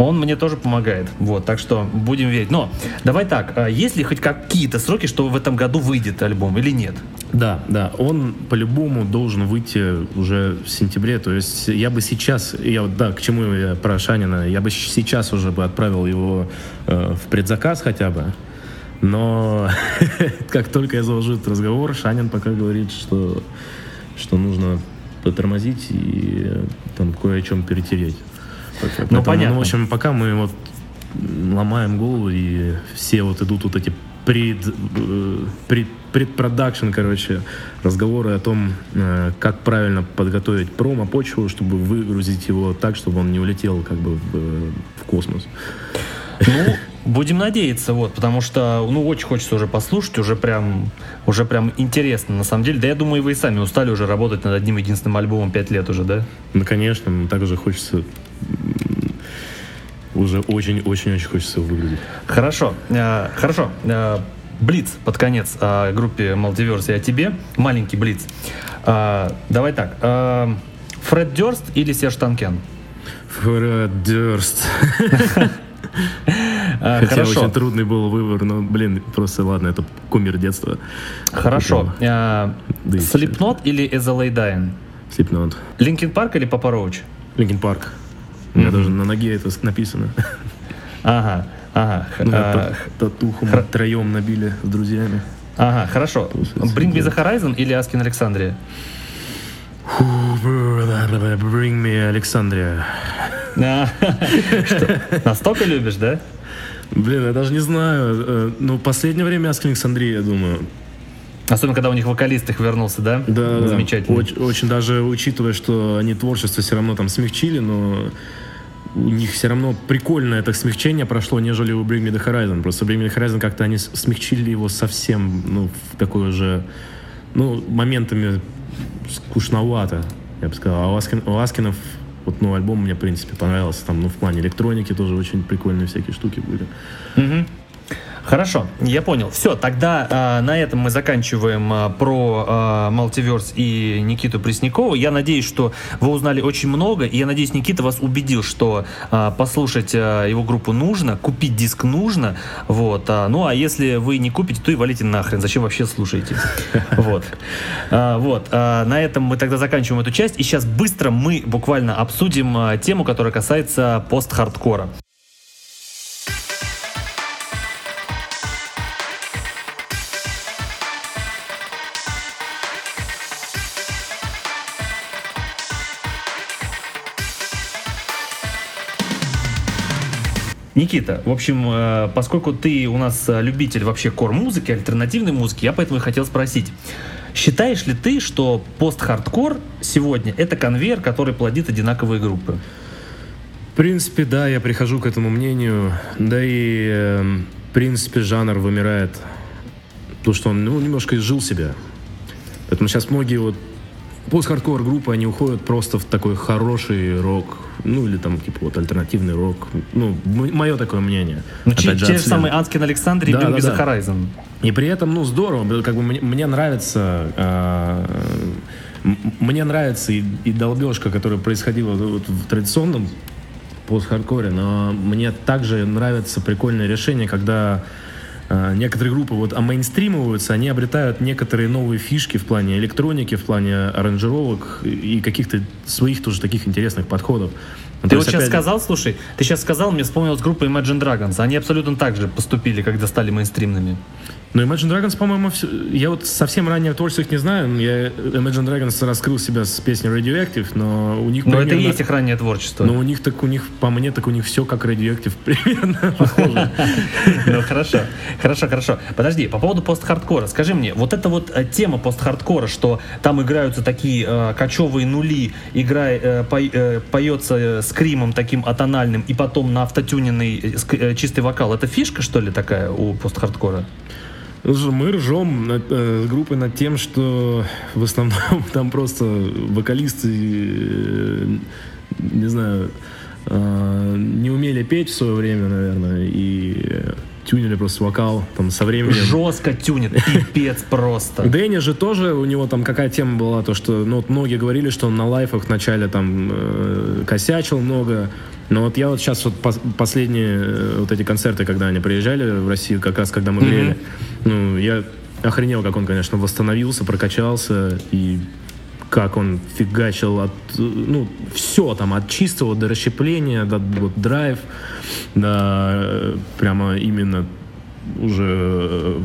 Speaker 1: он мне тоже помогает. Вот, так что будем верить. Но давай так, а есть ли хоть какие-то сроки, что в этом году выйдет альбом или нет?
Speaker 2: Да, да, он по-любому должен выйти уже в сентябре. То есть я бы сейчас, я вот да, к чему я про Шанина, я бы сейчас уже бы отправил его э, в предзаказ хотя бы. Но (laughs) как только я заложу этот разговор, Шанин пока говорит, что, что нужно потормозить и э, там кое о чем перетереть. Ну, понятно. Ну, в общем, пока мы вот ломаем голову, и все вот идут вот эти пред, э, пред, предпродакшн, короче, разговоры о том, э, как правильно подготовить промо-почву, чтобы выгрузить его так, чтобы он не улетел как бы в, в космос.
Speaker 1: Ну, будем надеяться, вот, потому что, ну, очень хочется уже послушать, уже прям, уже прям интересно, на самом деле. Да я думаю, вы и сами устали уже работать над одним единственным альбомом пять лет уже, да?
Speaker 2: Ну, конечно, так уже хочется уже очень-очень-очень хочется выглядеть.
Speaker 1: Хорошо, э, хорошо. Э, Блиц под конец э, группе Multiverse и о тебе. Маленький Блиц. Э, давай так. Э, Фред Дёрст или Серж Танкян?
Speaker 2: Фред Дёрст. (laughs) Хотя Хорошо. очень трудный был выбор, но, блин, просто ладно, это кумир детства.
Speaker 1: Хорошо. Slipknot или As I Lay Dying?
Speaker 2: Slipknot.
Speaker 1: Linkin Park или Papa Roach?
Speaker 2: Linkin Park. У меня даже на ноге это написано.
Speaker 1: Ага, ага.
Speaker 2: Ну, а, татуху мы троем набили с друзьями.
Speaker 1: Ага, хорошо. Bring Me The Horizon или Askin Александрия?
Speaker 2: Bring Me Александрия. (laughs)
Speaker 1: Настолько любишь, да?
Speaker 2: Блин, я даже не знаю. Э, ну, последнее время Askin Александрия, я думаю.
Speaker 1: Особенно, когда у них вокалист их вернулся, да?
Speaker 2: Да,
Speaker 1: Замечательно.
Speaker 2: Очень, очень даже учитывая, что они творчество все равно там смягчили, но у них все равно прикольно это смягчение прошло, нежели у Bring Me The Horizon. Просто Bring Me The Horizon как-то они смягчили его совсем, ну, в такой уже, ну, моментами скучновато, я бы сказал. А у, Аскин, у Аскинов вот, ну, альбом мне, в принципе, понравился. Там, ну, в плане электроники тоже очень прикольные всякие штуки были.
Speaker 1: Угу. Хорошо, я понял. Все, тогда э, на этом мы заканчиваем э, про э, Multiverse и Никиту Преснякова. Я надеюсь, что вы узнали очень много, и я надеюсь, Никита вас убедил, что э, послушать э, его группу нужно, купить диск нужно. Вот. Э, ну, а если вы не купите, то и валите нахрен. Зачем вообще слушаете? (laughs) Вот. Вот. На этом мы тогда заканчиваем эту часть, и сейчас быстро мы буквально обсудим тему, которая касается пост-хардкора. Никита, в общем, э, поскольку ты у нас э, любитель вообще кор-музыки, альтернативной музыки, я поэтому и хотел спросить. Считаешь ли ты, что пост-хардкор сегодня это конвейер, который плодит одинаковые группы?
Speaker 2: В принципе, да, я прихожу к этому мнению. Да и, э, в принципе, жанр вымирает. Потому что он ну, немножко изжил себя. Поэтому сейчас многие вот пост-хардкор группы, они уходят просто в такой хороший рок, ну или там типа вот альтернативный рок. Ну, мое такое мнение.
Speaker 1: Ну, те, те же самые Анскин Александр и да, да, да. Horizon.
Speaker 2: И при этом, ну, здорово, как бы мне, мне нравится э, мне нравится и, и долбежка, которая происходила вот в традиционном пост-хардкоре, но мне также нравится прикольное решение, когда некоторые группы вот амейнстримываются, они обретают некоторые новые фишки в плане электроники, в плане аранжировок и каких-то своих тоже таких интересных подходов.
Speaker 1: Ну, ты вот сейчас опять... сказал, слушай, ты сейчас сказал, мне вспомнилась группа Imagine Dragons. Они абсолютно так же поступили, когда стали мейнстримными.
Speaker 2: Ну, Imagine Dragons, по-моему, все... я вот совсем ранее творчество их не знаю. Я Imagine Dragons раскрыл себя с песней Radioactive, но у них
Speaker 1: Но примерно... это и есть их раннее творчество.
Speaker 2: Но у них так, у них, по мне, так у них все как Radioactive (laughs) примерно похоже.
Speaker 1: Ну, хорошо. Хорошо, хорошо. Подожди, по поводу пост-хардкора. Скажи мне, вот эта вот э, тема пост-хардкора, что там играются такие э, кочевые нули, игра, э, поется скримом таким атональным, и потом на автотюненный чистый вокал, это фишка, что ли, такая у пост-хардкора?
Speaker 2: Мы ржем над, э, с группой над тем, что в основном (laughs) там просто вокалисты, э, не знаю, э, не умели петь в свое время, наверное, и тюнили просто вокал там со временем.
Speaker 1: Жестко тюнит, пипец просто. (laughs)
Speaker 2: Дэнни же тоже, у него там какая тема была, то что, ну, вот многие говорили, что он на лайфах вначале там э, косячил много, но вот я вот сейчас вот пос последние э, вот эти концерты, когда они приезжали в Россию, как раз когда мы грели, mm-hmm. ну, я охренел, как он, конечно, восстановился, прокачался и как он фигачил от, ну, все там, от чистого до расщепления, до вот, драйв, до прямо именно уже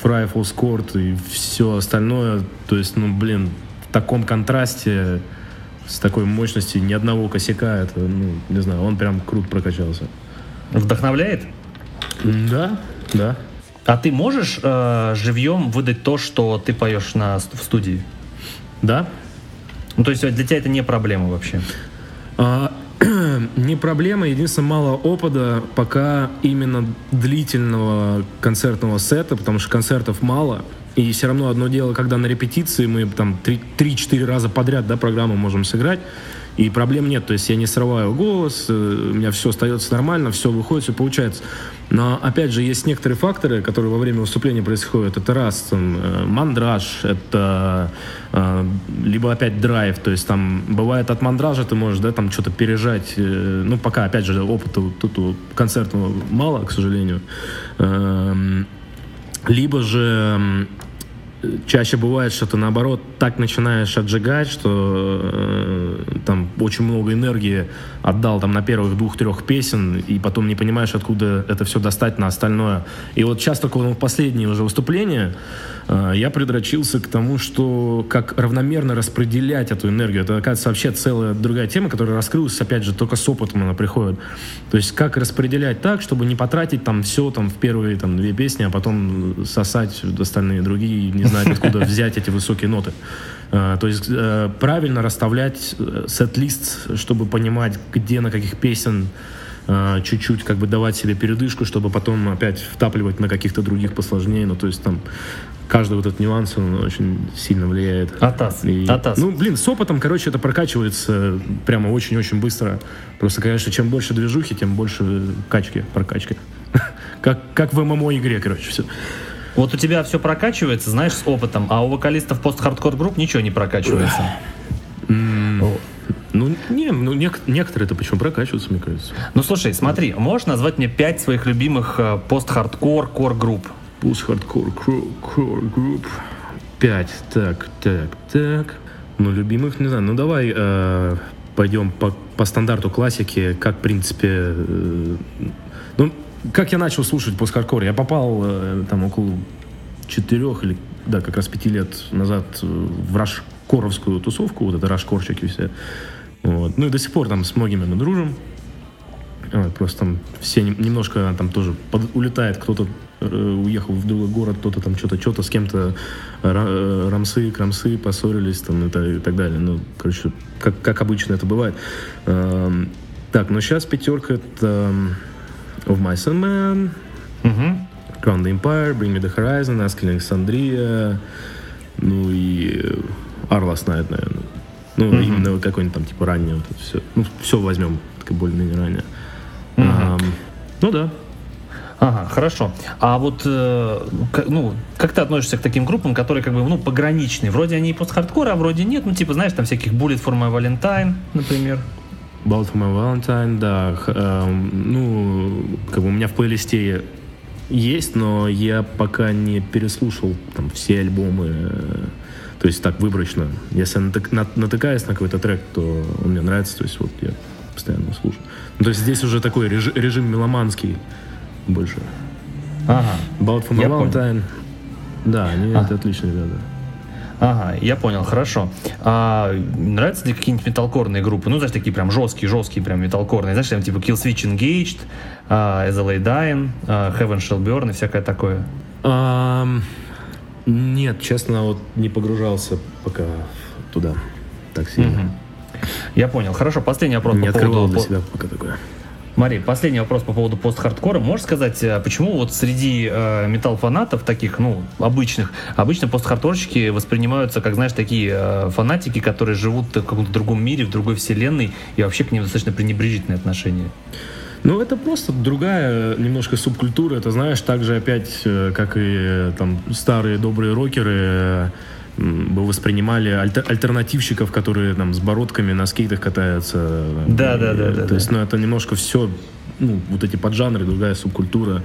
Speaker 2: фрай, скорт и все остальное. То есть, ну, блин, в таком контрасте с такой мощностью ни одного косяка, это, ну, не знаю, он прям круто прокачался.
Speaker 1: Вдохновляет?
Speaker 2: Да, да.
Speaker 1: А ты можешь э, живьем выдать то, что ты поешь на, в студии?
Speaker 2: Да.
Speaker 1: Ну, то есть для тебя это не проблема вообще?
Speaker 2: А, (clears throat) не проблема, единственное, мало опыта пока именно длительного концертного сета, потому что концертов мало. И все равно одно дело, когда на репетиции мы там 3-4 раза подряд да, программу можем сыграть, и проблем нет, то есть я не срываю голос, э, у меня все остается нормально, все выходит, все получается. Но, опять же, есть некоторые факторы, которые во время выступления происходят. Это раз, там, э, мандраж, это э, либо опять драйв, то есть там бывает от мандража ты можешь, да, там что-то пережать, ну, пока, опять же, опыта тут у концертного мало, к сожалению. Э, либо же чаще бывает, что ты наоборот так начинаешь отжигать, что э, там очень много энергии отдал там на первых двух-трех песен, и потом не понимаешь, откуда это все достать на остальное. И вот сейчас только в последние уже выступления э, я придрочился к тому, что как равномерно распределять эту энергию. Это, оказывается, вообще целая другая тема, которая раскрылась, опять же, только с опытом она приходит. То есть как распределять так, чтобы не потратить там все там в первые там две песни, а потом сосать остальные другие, не знать, откуда взять эти высокие ноты. Э, то есть э, правильно расставлять э, сет-лист, чтобы понимать, где на каких песен чуть-чуть как бы давать себе передышку, чтобы потом опять втапливать на каких-то других посложнее. Ну, то есть там каждый вот этот нюанс, он очень сильно влияет.
Speaker 1: Атас.
Speaker 2: И,
Speaker 1: Атас.
Speaker 2: Ну, блин, с опытом, короче, это прокачивается прямо очень-очень быстро. Просто, конечно, чем больше движухи, тем больше качки, прокачки. (laughs) Как, как в ММО-игре, короче, все.
Speaker 1: Вот у тебя все прокачивается, знаешь, с опытом, а у вокалистов пост-хардкор групп ничего не прокачивается.
Speaker 2: Ну, не, ну нек- некоторые это почему прокачиваются, мне кажется.
Speaker 1: Ну, слушай, смотри, можешь назвать мне пять своих любимых э, пост-хардкор кор групп?
Speaker 2: Пост-хардкор кор групп. Пять. Так, так, так. Ну, любимых, не знаю. Ну, давай э, пойдем по, по стандарту классики, как, в принципе... Э, ну, как я начал слушать пост-хардкор? Я попал э, там около четырех или, да, как раз пяти лет назад в рашкоровскую тусовку, вот это рашкорчики все. Вот. Ну и до сих пор там с многими мы дружим. Вот, просто там все немножко там тоже под, улетает, кто-то э, уехал в другой город, кто-то там что-то, что-то с кем-то э, рамсы, крамсы поссорились там и, так, и так далее. Ну, короче, как, как обычно это бывает. Эм, так, но сейчас пятерка это of Mice and Men,
Speaker 1: угу.
Speaker 2: Crown the Empire, Bring Me the Horizon, Askel Alexandria, ну и Arlast Night, наверное. Ну, угу. именно какой-нибудь там, типа, раннее вот это все. Ну, все возьмем, так более-менее ранее. Угу. А, ну да.
Speaker 1: Ага, хорошо. А вот, э, как, ну, как ты относишься к таким группам, которые как бы, ну, пограничные? Вроде они и пост-хардкор, а вроде нет. Ну, типа, знаешь, там всяких Bullet for My Valentine, например.
Speaker 2: Baltimore Valentine, да. Э, ну, как бы у меня в плейлисте есть, но я пока не переслушал там все альбомы. Э, то есть так выборочно. Если натык, натыкаюсь на какой-то трек, то он мне нравится, то есть вот я постоянно слушаю. Ну, то есть здесь уже такой режим, режим меломанский больше.
Speaker 1: Ага.
Speaker 2: Baltimore я Valentine. Понял. Да, они а. это отличные ребята.
Speaker 1: Ага, я понял, хорошо. А, нравятся ли какие-нибудь металкорные группы? Ну, знаешь, такие прям жесткие, жесткие, прям металкорные. Знаешь, там типа Kill Switch Engaged, uh, As a Dying, uh, Heaven Shall Burn и всякое такое.
Speaker 2: Um, нет, честно, вот не погружался пока туда так сильно. Угу.
Speaker 1: Я понял. Хорошо, последний вопрос
Speaker 2: не по поводу... для себя пока такое.
Speaker 1: Мари, последний вопрос по поводу пост-хардкора. Можешь сказать, э, почему вот среди э, металл-фанатов, таких, ну, обычных, обычно пост-хардкорщики воспринимаются, как, знаешь, такие э, фанатики, которые живут в каком-то другом мире, в другой вселенной, и вообще к ним достаточно пренебрежительное отношение?
Speaker 2: Ну, это просто другая немножко субкультура. Это, знаешь, так же опять, э, как и там старые добрые рокеры, бы воспринимали альтер, альтернативщиков, которые там с бородками на скейтах катаются.
Speaker 1: Да, и, да, да, да.
Speaker 2: То
Speaker 1: да.
Speaker 2: есть, ну, это немножко все, ну, вот эти поджанры, другая субкультура,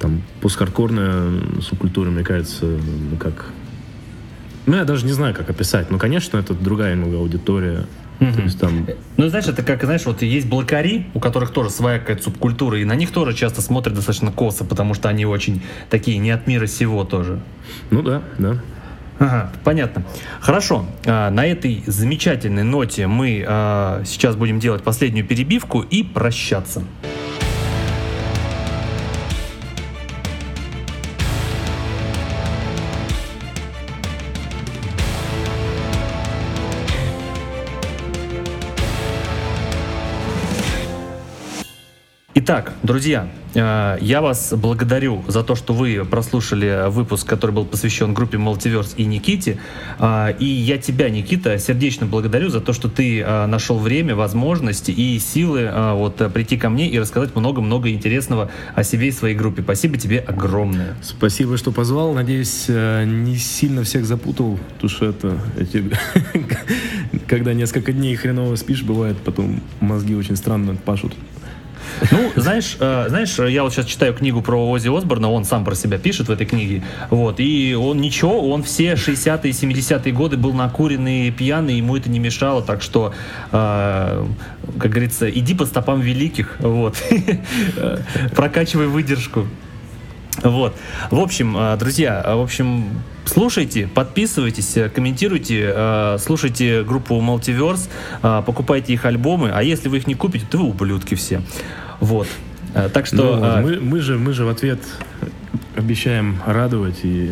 Speaker 2: там, постхардкорная субкультура, мне кажется, ну, как... Ну, я даже не знаю, как описать. Ну, конечно, это другая немного аудитория.
Speaker 1: Mm-hmm. То есть, там... Ну, знаешь, это как, знаешь, вот есть блокари, у которых тоже своя какая-то субкультура, и на них тоже часто смотрят достаточно косо, потому что они очень такие не от мира сего тоже.
Speaker 2: Ну да, да.
Speaker 1: Ага, понятно. Хорошо. А, на этой замечательной ноте мы а, сейчас будем делать последнюю перебивку и прощаться. Итак, друзья, э, я вас благодарю за то, что вы прослушали выпуск, который был посвящен группе Multiverse и Никите. Э, и я тебя, Никита, сердечно благодарю за то, что ты э, нашел время, возможности и силы вот прийти ко мне и рассказать много-много интересного о себе и своей группе. Спасибо тебе огромное.
Speaker 3: Спасибо, что позвал. Надеюсь, не сильно всех запутал, потому что это (laughs) когда несколько дней хреново спишь, бывает, потом мозги очень странно пашут.
Speaker 1: Ну, знаешь, э, знаешь, я вот сейчас читаю книгу про Ози Осборна, он сам про себя пишет в этой книге, вот, и он ничего, он все 60-е, 70-е годы был накуренный, пьяный, ему это не мешало, так что, э, как говорится, иди по стопам великих, вот, (laughs) прокачивай выдержку. Вот. В общем, э, друзья, в общем, слушайте, подписывайтесь, комментируйте, э, слушайте группу Multiverse, э, покупайте их альбомы, а если вы их не купите, то вы ублюдки все. Вот. Э, так что... Ну,
Speaker 3: мы, мы, же, мы же в ответ обещаем радовать и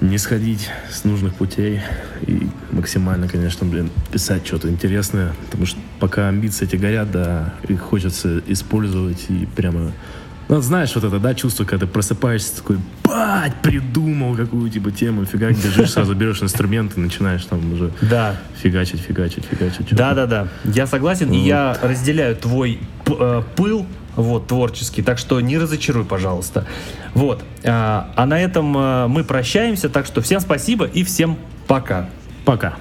Speaker 3: не сходить с нужных путей и максимально, конечно, блин, писать что-то интересное, потому что пока амбиции эти горят, да, их хочется использовать и прямо ну, знаешь, вот это, да, чувство, когда ты просыпаешься такой, бать, придумал какую типа тему, фига, бежишь, сразу берешь инструмент и начинаешь там уже
Speaker 1: да.
Speaker 3: фигачить, фигачить, фигачить.
Speaker 1: Да, да, да. Я согласен, вот. и я разделяю твой э, пыл, вот, творческий, так что не разочаруй, пожалуйста. Вот. А, а на этом э, мы прощаемся, так что всем спасибо и всем пока.
Speaker 3: Пока.